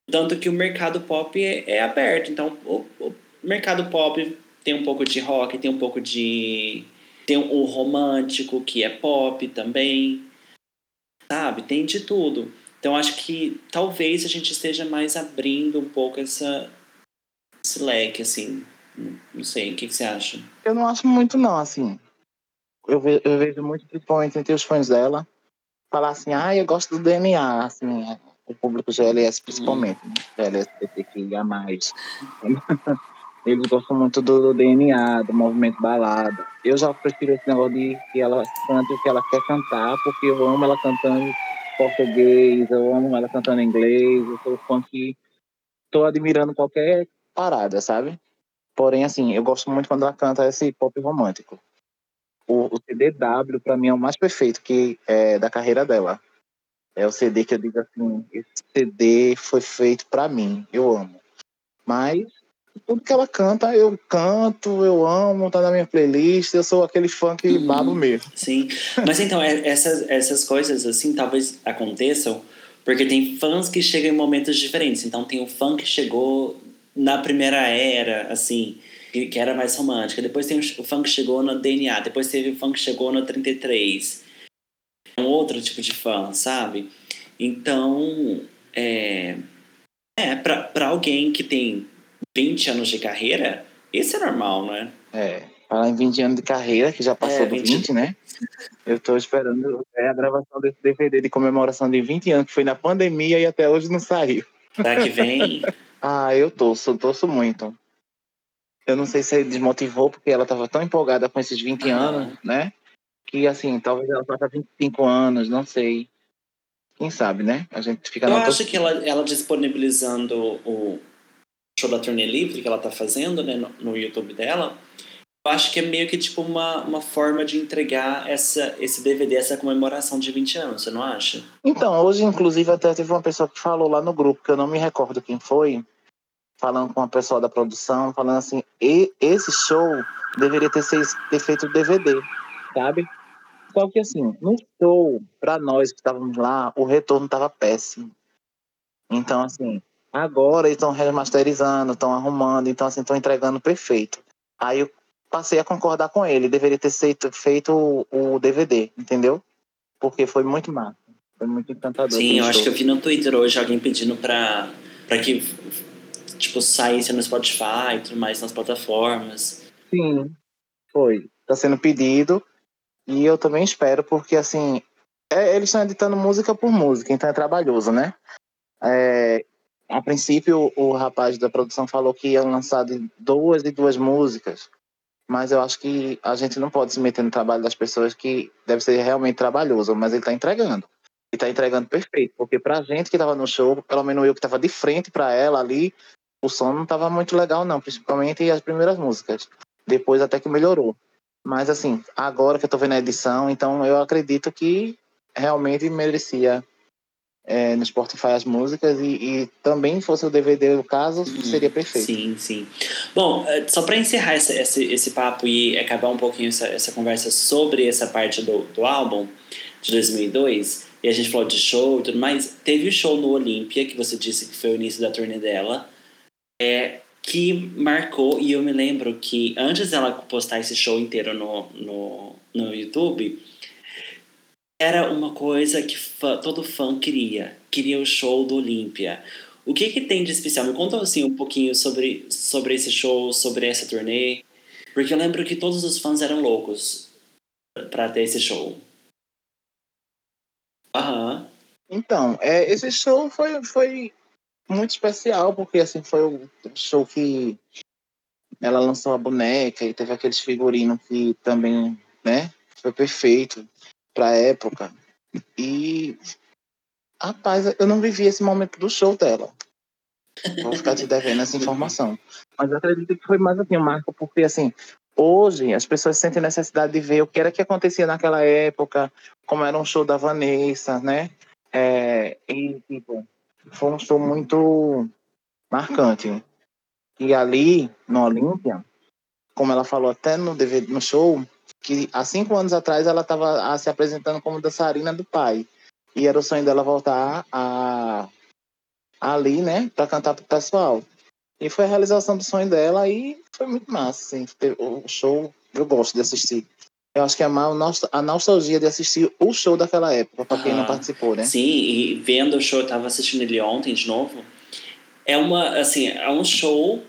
tanto que o mercado pop é, é aberto. Então o, o, mercado pop tem um pouco de rock, tem um pouco de. tem o romântico, que é pop também, sabe? Tem de tudo. Então acho que talvez a gente esteja mais abrindo um pouco essa, esse leque, assim. Não sei, o que, que você acha? Eu não acho muito, não, assim. Eu, ve eu vejo muito, principalmente entre os fãs dela, falar assim, ah, eu gosto do DNA, assim, é, o público GLS principalmente, hum. né? GLS mais. Eles gostam muito do, do, DNA, do movimento balada. Eu já prefiro esse negócio de que ela cante o que ela quer cantar, porque eu amo ela cantando português, eu amo ela cantando inglês, eu sou fã que tô admirando qualquer parada, sabe? Porém, assim, eu gosto muito quando ela canta esse pop romântico. O, o CDW, para mim, é o mais perfeito que é da carreira dela. É o CD que eu digo assim, esse CD foi feito para mim, eu amo. Mas tudo que ela canta, eu canto, eu amo, tá na minha playlist, eu sou aquele fã que uhum, babo mesmo. Sim, mas então, é, essas, essas coisas assim talvez aconteçam porque tem fãs que chegam em momentos diferentes. Então tem o fã que chegou na primeira era, assim, que, que era mais romântica. Depois tem o, que chegou no DNA, depois teve o fã que chegou no 33. É um outro tipo de fã, sabe? Então, é, é para alguém que tem 20 anos de carreira, isso é normal, não é? Falar em 20 anos de carreira, que já passou é, 20... 20, né? Eu estou esperando é, a gravação desse DVD de comemoração de 20 anos, que foi na pandemia e até hoje não saiu. Será que vem? ah, eu torço, torço muito. Eu não sei se desmotivou, porque ela estava tão empolgada com esses 20 ah. anos, né? Que assim, talvez ela faça 25 anos, não sei. Quem sabe, né? A gente fica Eu acho que ela, ela disponibilizando o, show da turnê livre que ela tá fazendo, né, no, no, YouTube dela, eu acho que é meio que tipo uma, uma forma de entregar essa, esse DVD, essa comemoração de 20 anos, você não acha? Então, hoje, inclusive, até teve uma pessoa que falou lá no grupo, que eu não me recordo quem foi, falando com uma pessoa da produção, falando assim, e esse show deveria ter, ser, ter feito DVD, sabe? Só que assim, no show, para nós que estávamos lá, o retorno estava péssimo. Então, assim, Agora eles estão remasterizando, estão arrumando, então assim, estão entregando perfeito. Aí eu passei a concordar com ele, deveria ter feito, feito o, o DVD, entendeu? Porque foi muito massa, foi muito encantador. Sim, eu show. acho que eu vi no Twitter hoje alguém pedindo pra que tipo, saísse no Spotify e tudo mais, nas plataformas. Sim, foi. Tá sendo pedido e eu também espero, porque assim, é, eles estão editando música por música, então é trabalhoso, né? É, a princípio, o rapaz da produção falou que ia lançar de duas e duas músicas, mas eu acho que a gente não pode se meter no trabalho das pessoas que deve ser realmente trabalhoso, mas ele está entregando. Ele está entregando perfeito, porque para a gente que estava no show, pelo menos eu que estava de frente para ela ali, o som não estava muito legal não, principalmente as primeiras músicas. Depois até que melhorou. Mas assim, agora que eu estou vendo a edição, então eu acredito que realmente merecia é, no Spotify as músicas e, e, também fosse o DVD o caso, uhum. seria perfeito. Sim, sim. Bom, é, só para encerrar esse, esse, esse, papo e acabar um pouquinho essa, essa conversa sobre essa parte do, do álbum de 2002, e a gente falou de show e tudo mais, teve o show no Olímpia, que você disse que foi o início da turnê dela, é, que marcou, e eu me lembro que antes dela postar esse show inteiro no, no, no YouTube, era uma coisa que fã, todo fã queria. Queria o show do Olímpia. O que que tem de especial? Me conta assim um pouquinho sobre, sobre esse show, sobre essa turnê. Porque eu lembro que todos os fãs eram loucos para ter esse show. Aham. Então, é, esse show foi, foi muito especial, porque assim, foi o show que ela lançou a boneca e teve aqueles figurinos que também, né, foi perfeito pra época. E, rapaz, eu não vivi esse momento do show dela. Vou ficar te devendo essa informação. Mas eu acredito que foi mais assim, marco, porque assim, hoje as pessoas sentem necessidade de ver o que era que acontecia naquela época, como era um show da Vanessa, né? É, e, tipo, foi um show muito marcante. E ali, no Olímpia, como ela falou até no, DVD, no show, que há cinco anos atrás ela estava se apresentando como dançarina do pai. E era o sonho dela voltar a, ali, né, para cantar pro pessoal. E foi a realização do sonho dela e foi muito massa, assim. O show, eu gosto de assistir. Eu acho que é a nostalgia de assistir o show daquela época, para quem não participou, né? Sim, e vendo o show, eu tava assistindo ele ontem de novo. É uma, assim, é um show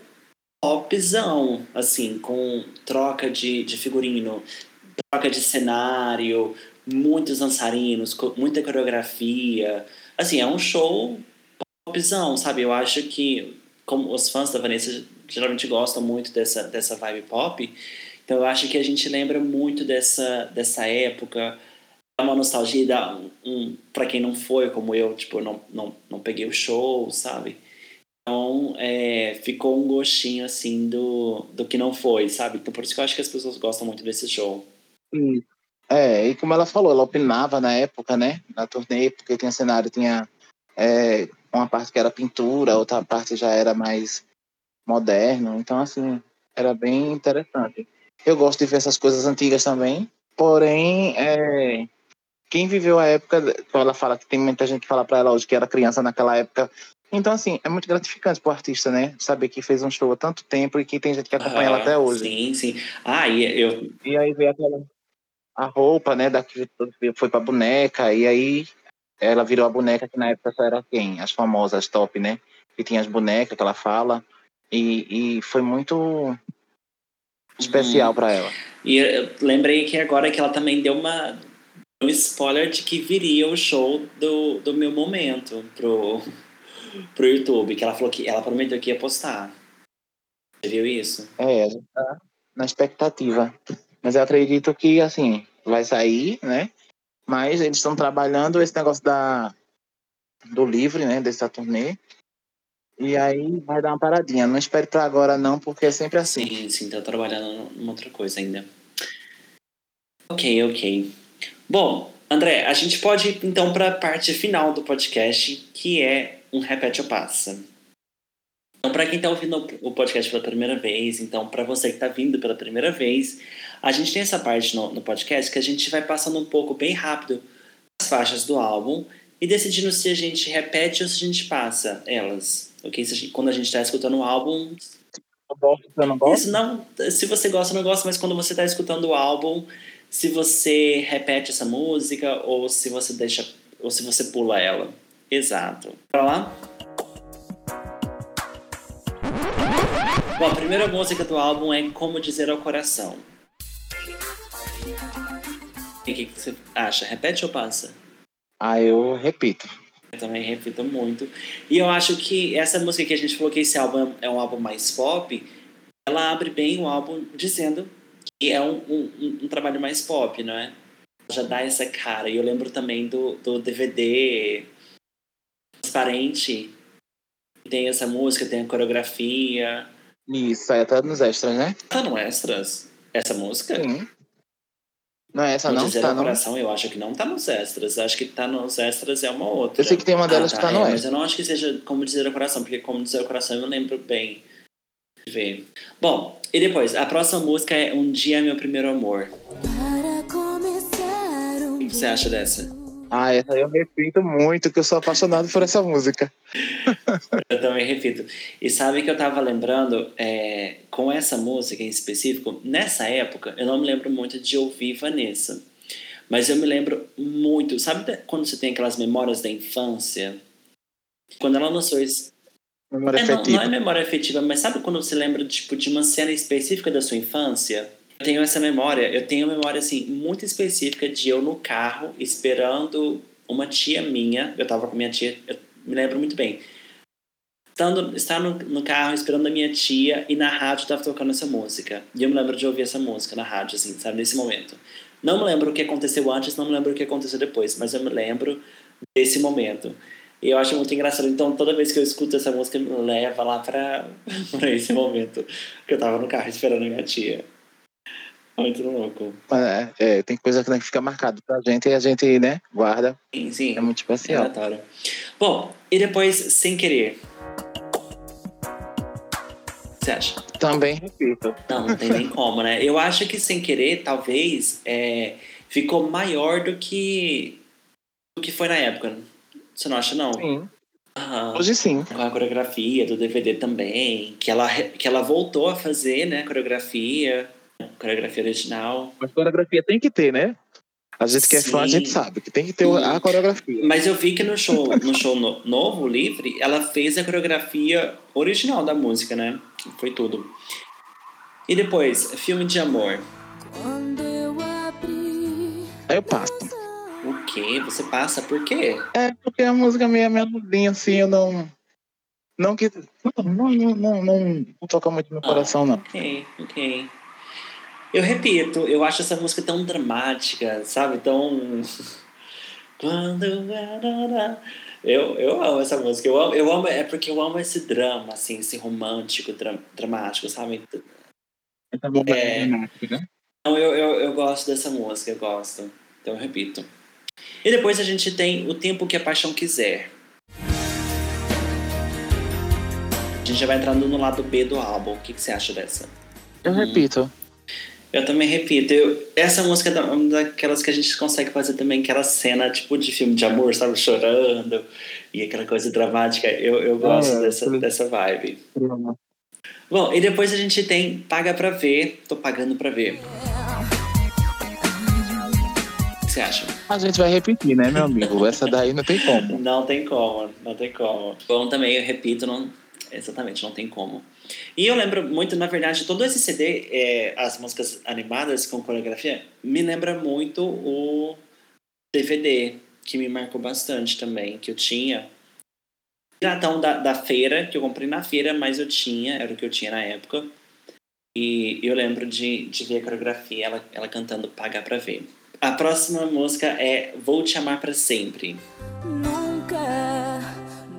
popzão, assim, com troca de, de figurino, troca de cenário, muitos dançarinos, muita coreografia. Assim, é um show popzão, sabe? Eu acho que, como os fãs da Vanessa geralmente gostam muito dessa, dessa vibe pop, então eu acho que a gente lembra muito dessa, dessa época, dá uma nostalgia, dá um, um para quem não foi, como eu, tipo, não, não, não peguei o show, sabe? Então, é, ficou um gostinho, assim, do, do que não foi, sabe? Então, por isso que eu acho que as pessoas gostam muito desse show. É, e como ela falou, ela opinava na época, né? Na turnê, porque tinha cenário, tinha é, uma parte que era pintura, outra parte já era mais moderno. Então, assim, era bem interessante. Eu gosto de ver essas coisas antigas também. Porém, é, quem viveu a época, ela fala que tem muita gente que fala para ela hoje que era criança naquela época, então, assim, é muito gratificante pro artista, né? Saber que fez um show há tanto tempo e que tem gente que acompanha ah, ela até hoje. Sim, sim. Ah, e eu. E aí veio aquela. A roupa, né? Daqui foi pra boneca, e aí ela virou a boneca que na época só era quem? As famosas top, né? Que tinha as bonecas que ela fala. E, e foi muito especial uhum. para ela. E eu lembrei que agora que ela também deu uma um spoiler de que viria o show do, do meu momento pro, pro YouTube, que ela falou que ela prometeu que ia postar. Você viu isso? É, a gente tá na expectativa. Mas eu acredito que, assim, vai sair, né? Mas eles estão trabalhando esse negócio da, do livre, né? Dessa turnê. E aí vai dar uma paradinha. Não espere para agora, não, porque é sempre assim. Sim, sim, tá trabalhando numa outra coisa ainda. Ok, ok. Bom, André, a gente pode ir então para a parte final do podcast, que é um repete ou passa. Então, para quem está ouvindo o podcast pela primeira vez, então, para você que está vindo pela primeira vez, a gente tem essa parte no, no, podcast que a gente vai passando um pouco bem rápido as faixas do álbum e decidindo se a gente repete ou se a gente passa elas. Ok? A gente, quando a gente está escutando o álbum. Eu gosto, eu não gosto? Isso, não, se você gosta, não gosta, mas quando você está escutando o álbum, se você repete essa música ou se você deixa. ou se você pula ela. Exato. Para lá? Bom, a primeira música do álbum é Como Dizer ao Coração. E o que, que você acha? Repete ou passa? Ah, eu repito. Eu também repito muito. E eu acho que essa música que a gente falou que esse álbum é um álbum mais pop, ela abre bem o álbum dizendo que é um, um, um trabalho mais pop, não é? Já dá essa cara. E eu lembro também do, do DVD Transparente, tem essa música, tem a coreografia. Isso, aí tá nos extras, né? Tá no Extras? Essa música? Sim. Não é essa Vou não? dizer Tá no não? coração, eu acho que não tá nos extras. Acho que tá nos extras é uma outra. Eu sei que tem uma delas ah, que tá é, no Mas extra. eu não acho que seja como dizer o coração, porque como dizer o coração eu lembro bem de ver. Bom, e depois, a próxima música é Um Dia é Meu Primeiro Amor. Para começar um O que você acha dessa? Ah, essa eu repito muito, que eu sou apaixonado por essa música. Eu também repito. E sabe que eu tava lembrando, é, com essa música em específico, nessa época, eu não me lembro muito de ouvir Vanessa. Mas eu me lembro muito. Sabe quando você tem aquelas memórias da infância? Quando ela lançou esse. Memória É, não, não é memória afetiva, mas sabe quando você lembra tipo, de uma cena específica da sua infância? Tenho essa memória, eu tenho uma memória assim, muito específica de eu no carro esperando uma tia minha, eu tava com minha tia, eu me lembro muito bem. Estando, estar no, no carro esperando a minha tia e na rádio tava tocando essa música. E eu me lembro de ouvir essa música na rádio, assim, sabe, nesse momento. Não me lembro o que aconteceu antes, não me lembro o que aconteceu depois, mas eu me lembro desse momento. E eu acho muito engraçado. Então, toda vez que eu escuto essa música, me leva lá pra esse momento que eu tava no carro esperando a minha tia. Muito louco. É, é, tem coisa que fica marcado pra gente e a gente, né, guarda. Sim, sim. É muito especial. Relatório. Bom, e depois, sem querer. O que você acha? Também repito. Não, não tem nem como, né? Eu acho que sem querer, talvez, é, ficou maior do que do que foi na época. Você não acha, não? Sim. Aham. Hoje sim. Com a coreografia do DVD também, que ela, que ela voltou a fazer, né? Coreografia, coreografia original. Mas coreografia tem que ter, né? A gente que é fã, a gente sabe que tem que ter a coreografia. Mas eu vi que no show, no show no- novo, livre, ela fez a coreografia original da música, né? Foi tudo. E depois, filme de amor. Quando eu abri Aí eu passo. O quê? Você passa por quê? É porque a música meio melodinha, assim, eu não. Não que. Não, não, não, não, não, não toca muito no meu Ah. coração, não. Ok, ok. Eu repito, eu acho essa música tão dramática, sabe? Tão. Quando. Eu, eu amo essa música. Eu amo, eu amo, é porque eu amo esse drama, assim, esse romântico, dra- dramático, sabe? Essa bomba É. é dramática, né? Então eu, eu, eu gosto dessa música, eu gosto. Então eu repito. E depois a gente tem O Tempo que a Paixão Quiser. A gente já vai entrando no lado B do álbum. O que, que você acha dessa? Eu repito. Eu também repito, eu- essa música é uma daquelas que a gente consegue fazer também aquela cena tipo de filme de amor, sabe? Chorando e aquela coisa dramática. Eu, eu gosto É, dessa, aquele- dessa vibe. Bom, e depois a gente tem Paga Pra Ver, Tô Pagando Pra Ver. O que você acha? A gente vai repetir, né, meu amigo? Essa daí não tem como. Não tem como, não tem como. Bom, também, eu repito, não, exatamente, não tem como. E eu lembro muito, na verdade, todo esse CD, é, as músicas animadas com coreografia, me lembra muito o DVD, que me marcou bastante também, que eu tinha. Piratão da, da feira, que eu comprei na feira, mas eu tinha, era o que eu tinha na época. E eu lembro de, de ver a coreografia, ela, ela cantando Pagar Pra Ver. A próxima música é Vou Te Amar Pra Sempre. nunca.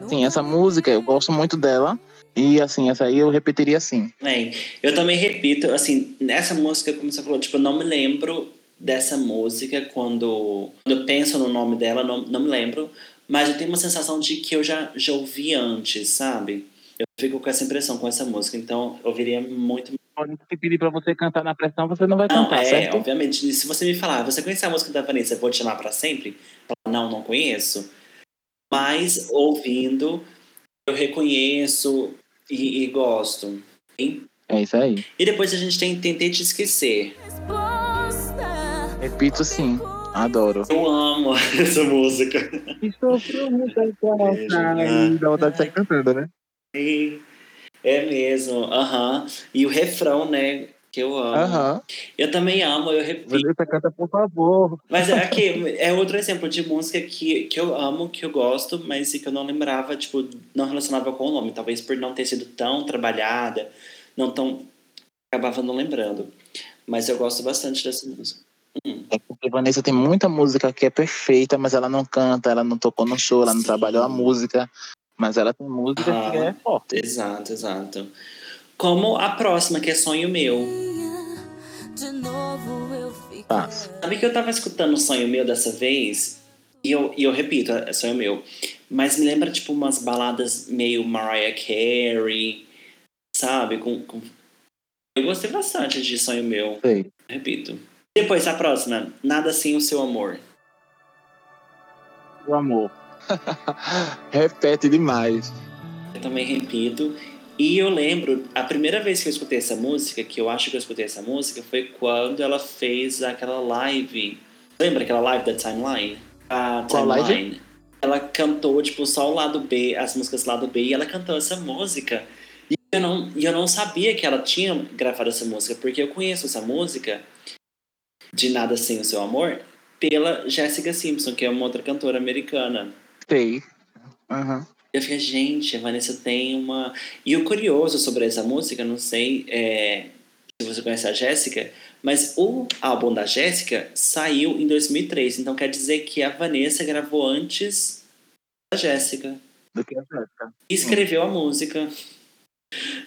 Sim, essa música, eu gosto muito dela. E assim, essa aí eu repetiria sim. É, eu também repito, assim, nessa música, como você falou, tipo, eu não me lembro dessa música quando, quando eu penso no nome dela, não, não me lembro, mas eu tenho uma sensação de que eu já, já ouvi antes, sabe? Eu fico com essa impressão com essa música, então eu ouviria muito. Se pedir pra você cantar na pressão, você não vai Não, cantar, é, certo? obviamente, se você me falar, você conhece a música da Vanessa, eu vou te chamar pra sempre? Não, não conheço. Mas ouvindo, eu reconheço e, e gosto. hein? É isso aí. E depois a gente tem Tentei Te Esquecer. Resposta. Repito sim. Adoro. Eu amo essa música. Estou pronta para. Dá vontade de sair cantando, né? É mesmo, aham. E o refrão, né? Que eu amo. Aham. Eu também amo, eu repito. Vanessa canta, por favor. Mas é aqui, é outro exemplo de música que, que eu amo, que eu gosto, mas que eu não lembrava, tipo, não relacionava com o nome. Talvez por não ter sido tão trabalhada, não tão. acabava não lembrando. Mas eu gosto bastante dessa música. É porque Vanessa tem muita música que é perfeita, mas ela não canta, ela não tocou no show, ela não Sim. trabalhou a música. Mas ela tem música que Ah. é forte. Exato, exato. Como a próxima, que é Sonho Meu. De novo eu fiquei. Passo. Sabe que eu tava escutando Sonho Meu dessa vez? E eu, e eu repito, é Sonho Meu. Mas me lembra, tipo, umas baladas meio Mariah Carey, sabe? Com, com... Eu gostei bastante de Sonho Meu, Sei. repito. Depois, a próxima. Nada Sem o Seu Amor. O amor. Repete demais. Eu também repito. E eu lembro, a primeira vez que eu escutei essa música, que eu acho que eu escutei essa música, foi quando ela fez aquela live. Lembra aquela live da Timeline? A Qual live? Timeline. Ela cantou, tipo, só o lado B, as músicas lado B, e ela cantou essa música. E eu não, e eu não sabia que ela tinha gravado essa música, porque eu conheço essa música de Nada Sem o Seu Amor pela Jessica Simpson, que é uma outra cantora americana. Sei. Aham. Eu fiquei, gente, a Vanessa tem uma. E o curioso sobre essa música, não sei é, se você conhece a Jéssica, mas o álbum da Jéssica saiu em 2003. Então quer dizer que a Vanessa gravou antes da Jéssica. Do que a Jéssica. E escreveu a música.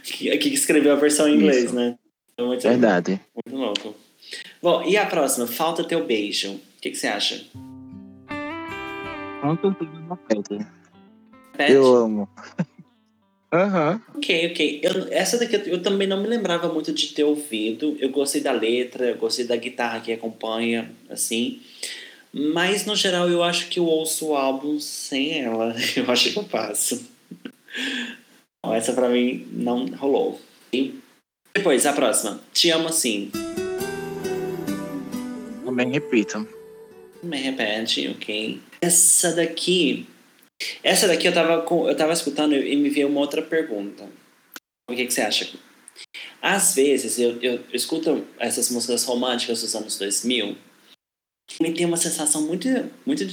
Que, que escreveu a versão em inglês, Isso. né? Então, muito, Verdade. muito louco. Bom, e a próxima? Falta Teu Beijo. O que, que você acha? Muito antigo repete. Repete? Eu amo. Aham. Ok, ok. Eu- essa daqui eu, também não me lembrava muito de ter ouvido. Eu gostei da letra, eu gostei da guitarra que acompanha, assim. Mas no geral eu acho que eu ouço o álbum sem ela. Eu acho que eu passo. Essa pra mim não rolou. E depois, a próxima. Te amo assim. Também repito. Me repete, ok. Essa daqui. Essa daqui eu tava, com, eu tava escutando e me veio uma outra pergunta. O que, que você acha? Às vezes eu, eu, eu escuto essas músicas românticas dos anos 2000 e me tem uma sensação muito, muito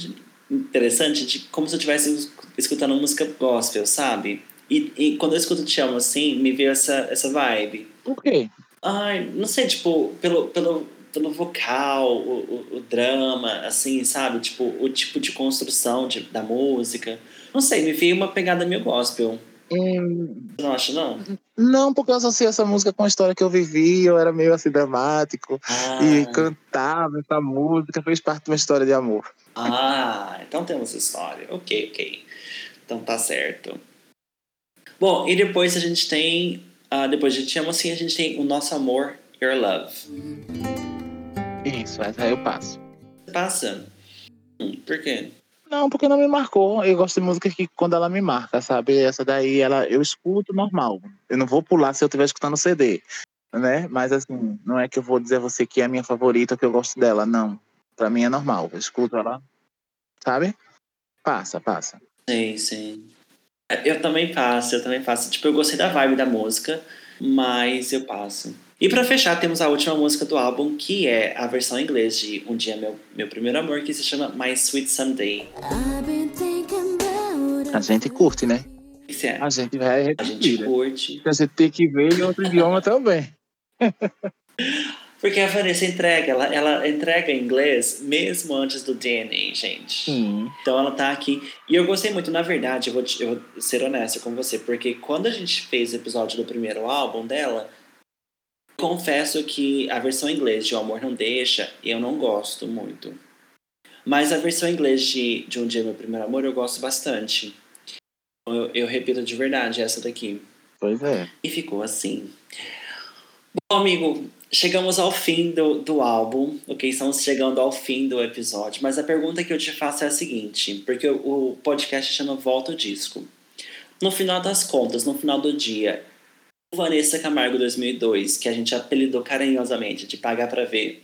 interessante de como se eu estivesse escutando música gospel, sabe? E, e quando eu escuto Te Amo Assim, me veio essa, essa vibe. Por quê? Ai, não sei, tipo, pelo, pelo, pelo vocal, o, o, o drama, assim, sabe? Tipo, o tipo de construção de, da música. Não sei, me veio uma pegada meio gospel. Hum, Você não acha, não? não, porque eu associei essa música com a história que eu vivi, eu era meio assim dramático. Ah, E cantava essa música, fez parte de uma história de amor. ah, então temos história. Ok, ok. Então tá certo. Bom, e depois a gente tem... ah, depois de Te Amo Assim, a gente tem O Nosso Amor, Your Love. Isso, essa aí eu passo. Passa? Hum, por quê? Não, porque não me marcou. Eu gosto de música que quando ela me marca, sabe? Essa daí, ela, eu escuto normal. Eu não vou pular se eu estiver escutando CD, né? Mas assim, não é que eu vou dizer a você que é a minha favorita, que eu gosto dela. Não. Pra mim é normal. Eu escuto ela, sabe? Passa, passa. Sim, sim. Eu também passo, eu também passo. Tipo, eu gostei da vibe da música, mas eu passo. E pra fechar, temos a última música do álbum, que é a versão em inglês de Um Dia Meu, Meu Primeiro Amor, que se chama My Sweet Sunday. A gente curte, né? É? A gente vai A gente repetir. curte. A gente tem que ver em outro idioma também. Porque a Vanessa entrega, ela, ela entrega em inglês mesmo antes do DNA, gente. Sim. Então ela tá aqui. E eu gostei muito, na verdade, eu vou, te- eu vou ser honesto com você, porque quando a gente fez o episódio do primeiro álbum dela, confesso que a versão em inglês de O Amor Não Deixa, eu não gosto muito. Mas a versão em inglês de, de Um Dia Meu Primeiro Amor eu gosto bastante. Eu, eu repito de verdade essa daqui. Pois é. E ficou assim. Bom, amigo, chegamos ao fim do, do álbum, ok? Estamos chegando ao fim do episódio. Mas a pergunta que eu te faço é a seguinte: porque o, o podcast chama Volta o Disco. No final das contas, no final do dia, Vanessa Camargo 2002, que a gente apelidou carinhosamente de Pagar Pra Ver,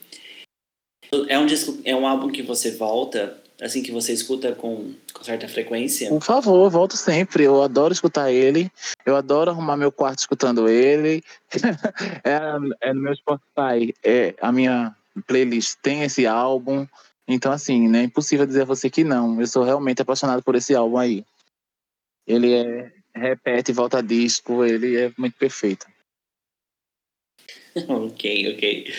é um disco, é um álbum que você volta assim, que você escuta com, com certa frequência? Por favor, volto sempre. Eu adoro escutar ele. Eu adoro arrumar meu quarto escutando ele. é, é no meu Spotify. É, a minha playlist tem esse álbum. Então, assim, né, é impossível dizer a você que não. Eu sou realmente apaixonado por esse álbum aí. Ele é repete, volta disco, ele é muito perfeito. ok, ok.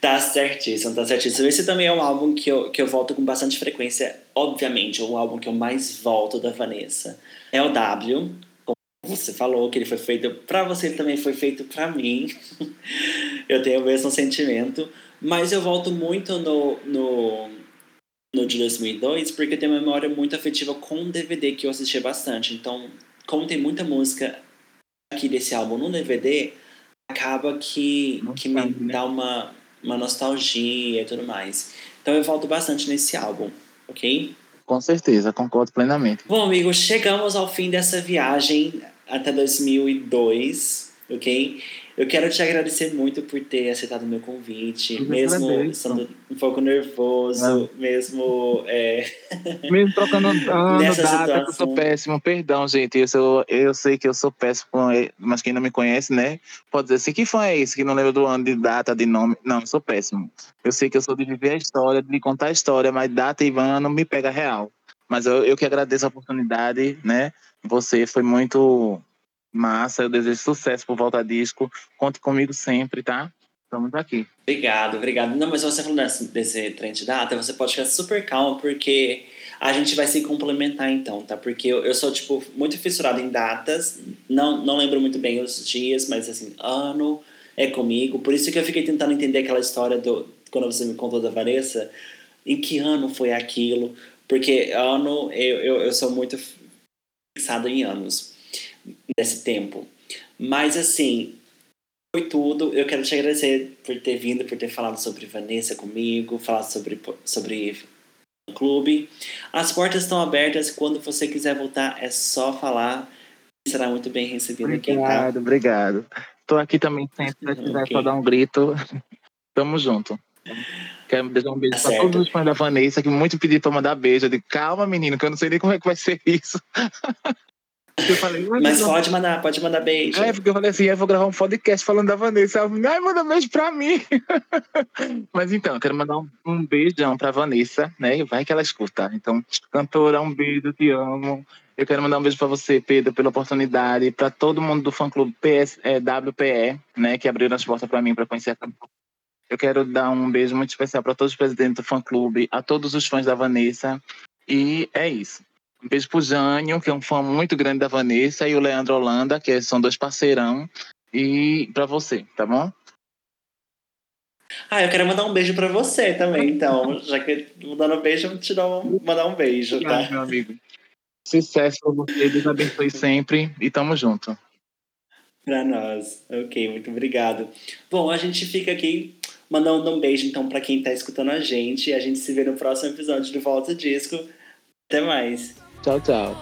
Tá certíssimo, tá certíssimo. Esse também é um álbum que eu, que eu volto com bastante frequência. Obviamente, o álbum que eu mais volto da Vanessa é o W. Como você falou, que ele foi feito para você, ele também foi feito para mim. eu tenho o mesmo sentimento. Mas eu volto muito no, no, no de 2002 porque eu tenho uma memória muito afetiva com o DVD que eu assisti bastante. Então, como tem muita música aqui desse álbum no DVD, acaba que, que me né? dá uma, uma nostalgia e tudo mais. Então eu volto bastante nesse álbum, ok? Com certeza, concordo plenamente. Bom, amigos, chegamos ao fim dessa viagem até 2002, ok? Eu quero te agradecer muito por ter aceitado o meu convite, eu mesmo agradeço. estando um pouco nervoso, é. mesmo. É... Mesmo trocando ano, Nessa data, situação. eu sou péssimo, perdão, gente. Eu, sou, eu sei que eu sou péssimo, mas quem não me conhece, né? Pode dizer assim: que fã é esse que não lembra do ano, de data, de nome? Não, eu sou péssimo. Eu sei que eu sou de viver a história, de contar a história, mas data e ano me pega real. Mas eu, eu que agradeço a oportunidade, né? Você foi muito Massa, eu desejo sucesso por Volta Disco. Conte comigo sempre, tá? Estamos aqui. Obrigado, obrigado. Não, mas você falando desse, desse trem de data, você pode ficar super calmo, porque a gente vai se complementar então, tá? Porque eu, eu sou, tipo, muito fissurado em datas. Não, não lembro muito bem os dias, mas assim, ano é comigo. Por isso que eu fiquei tentando entender aquela história do. Quando você me contou da Vanessa, em que ano foi aquilo? Porque ano, eu, eu, eu sou muito fixado em anos desse tempo. Mas assim, foi tudo. Eu quero te agradecer por ter vindo, por ter falado sobre Vanessa comigo, falado sobre, sobre o clube. As portas estão abertas. Quando você quiser voltar, é só falar. Será muito bem recebido obrigado, aqui. Obrigado, tá? obrigado. Estou aqui também sempre. Se quiser okay. só dar um grito, tamo junto. Quero deixar um beijo tá para todos os fãs da Vanessa que muito pediram para mandar beijo. Eu digo, calma, menino, que eu não sei nem como é que vai ser isso. Eu falei, mas pode mandar, pode mandar beijo. É, porque eu falei assim, eu vou gravar um podcast falando da Vanessa. Ela falou, ai, manda beijo pra mim. mas então, eu quero mandar um, um beijão pra Vanessa, né? Vai que ela escuta. Então, cantora, um beijo, te amo. Eu quero mandar um beijo para você, Pedro, pela oportunidade, para todo mundo do fã clube PS, é, WPE, né, que abriu as portas para mim para conhecer a cantora. Eu quero dar um beijo muito especial para todos os presidentes do fã clube, a todos os fãs da Vanessa. E é isso. Um beijo pro Jânio, que é um fã muito grande da Vanessa, e o Leandro Holanda, que são dois parceirão. E para você, tá bom? Ah, eu quero mandar um beijo para você também, então. Já que mandando um beijo, eu vou te dar um, mandar um beijo, tá? Ah, meu amigo. Sucesso pra você, Deus abençoe sempre e tamo junto. Pra nós. Ok, muito obrigado. Bom, a gente fica aqui mandando um beijo, então, para quem tá escutando a gente. A gente se vê no próximo episódio do Volta Disco. Até mais. Tchau, tchau.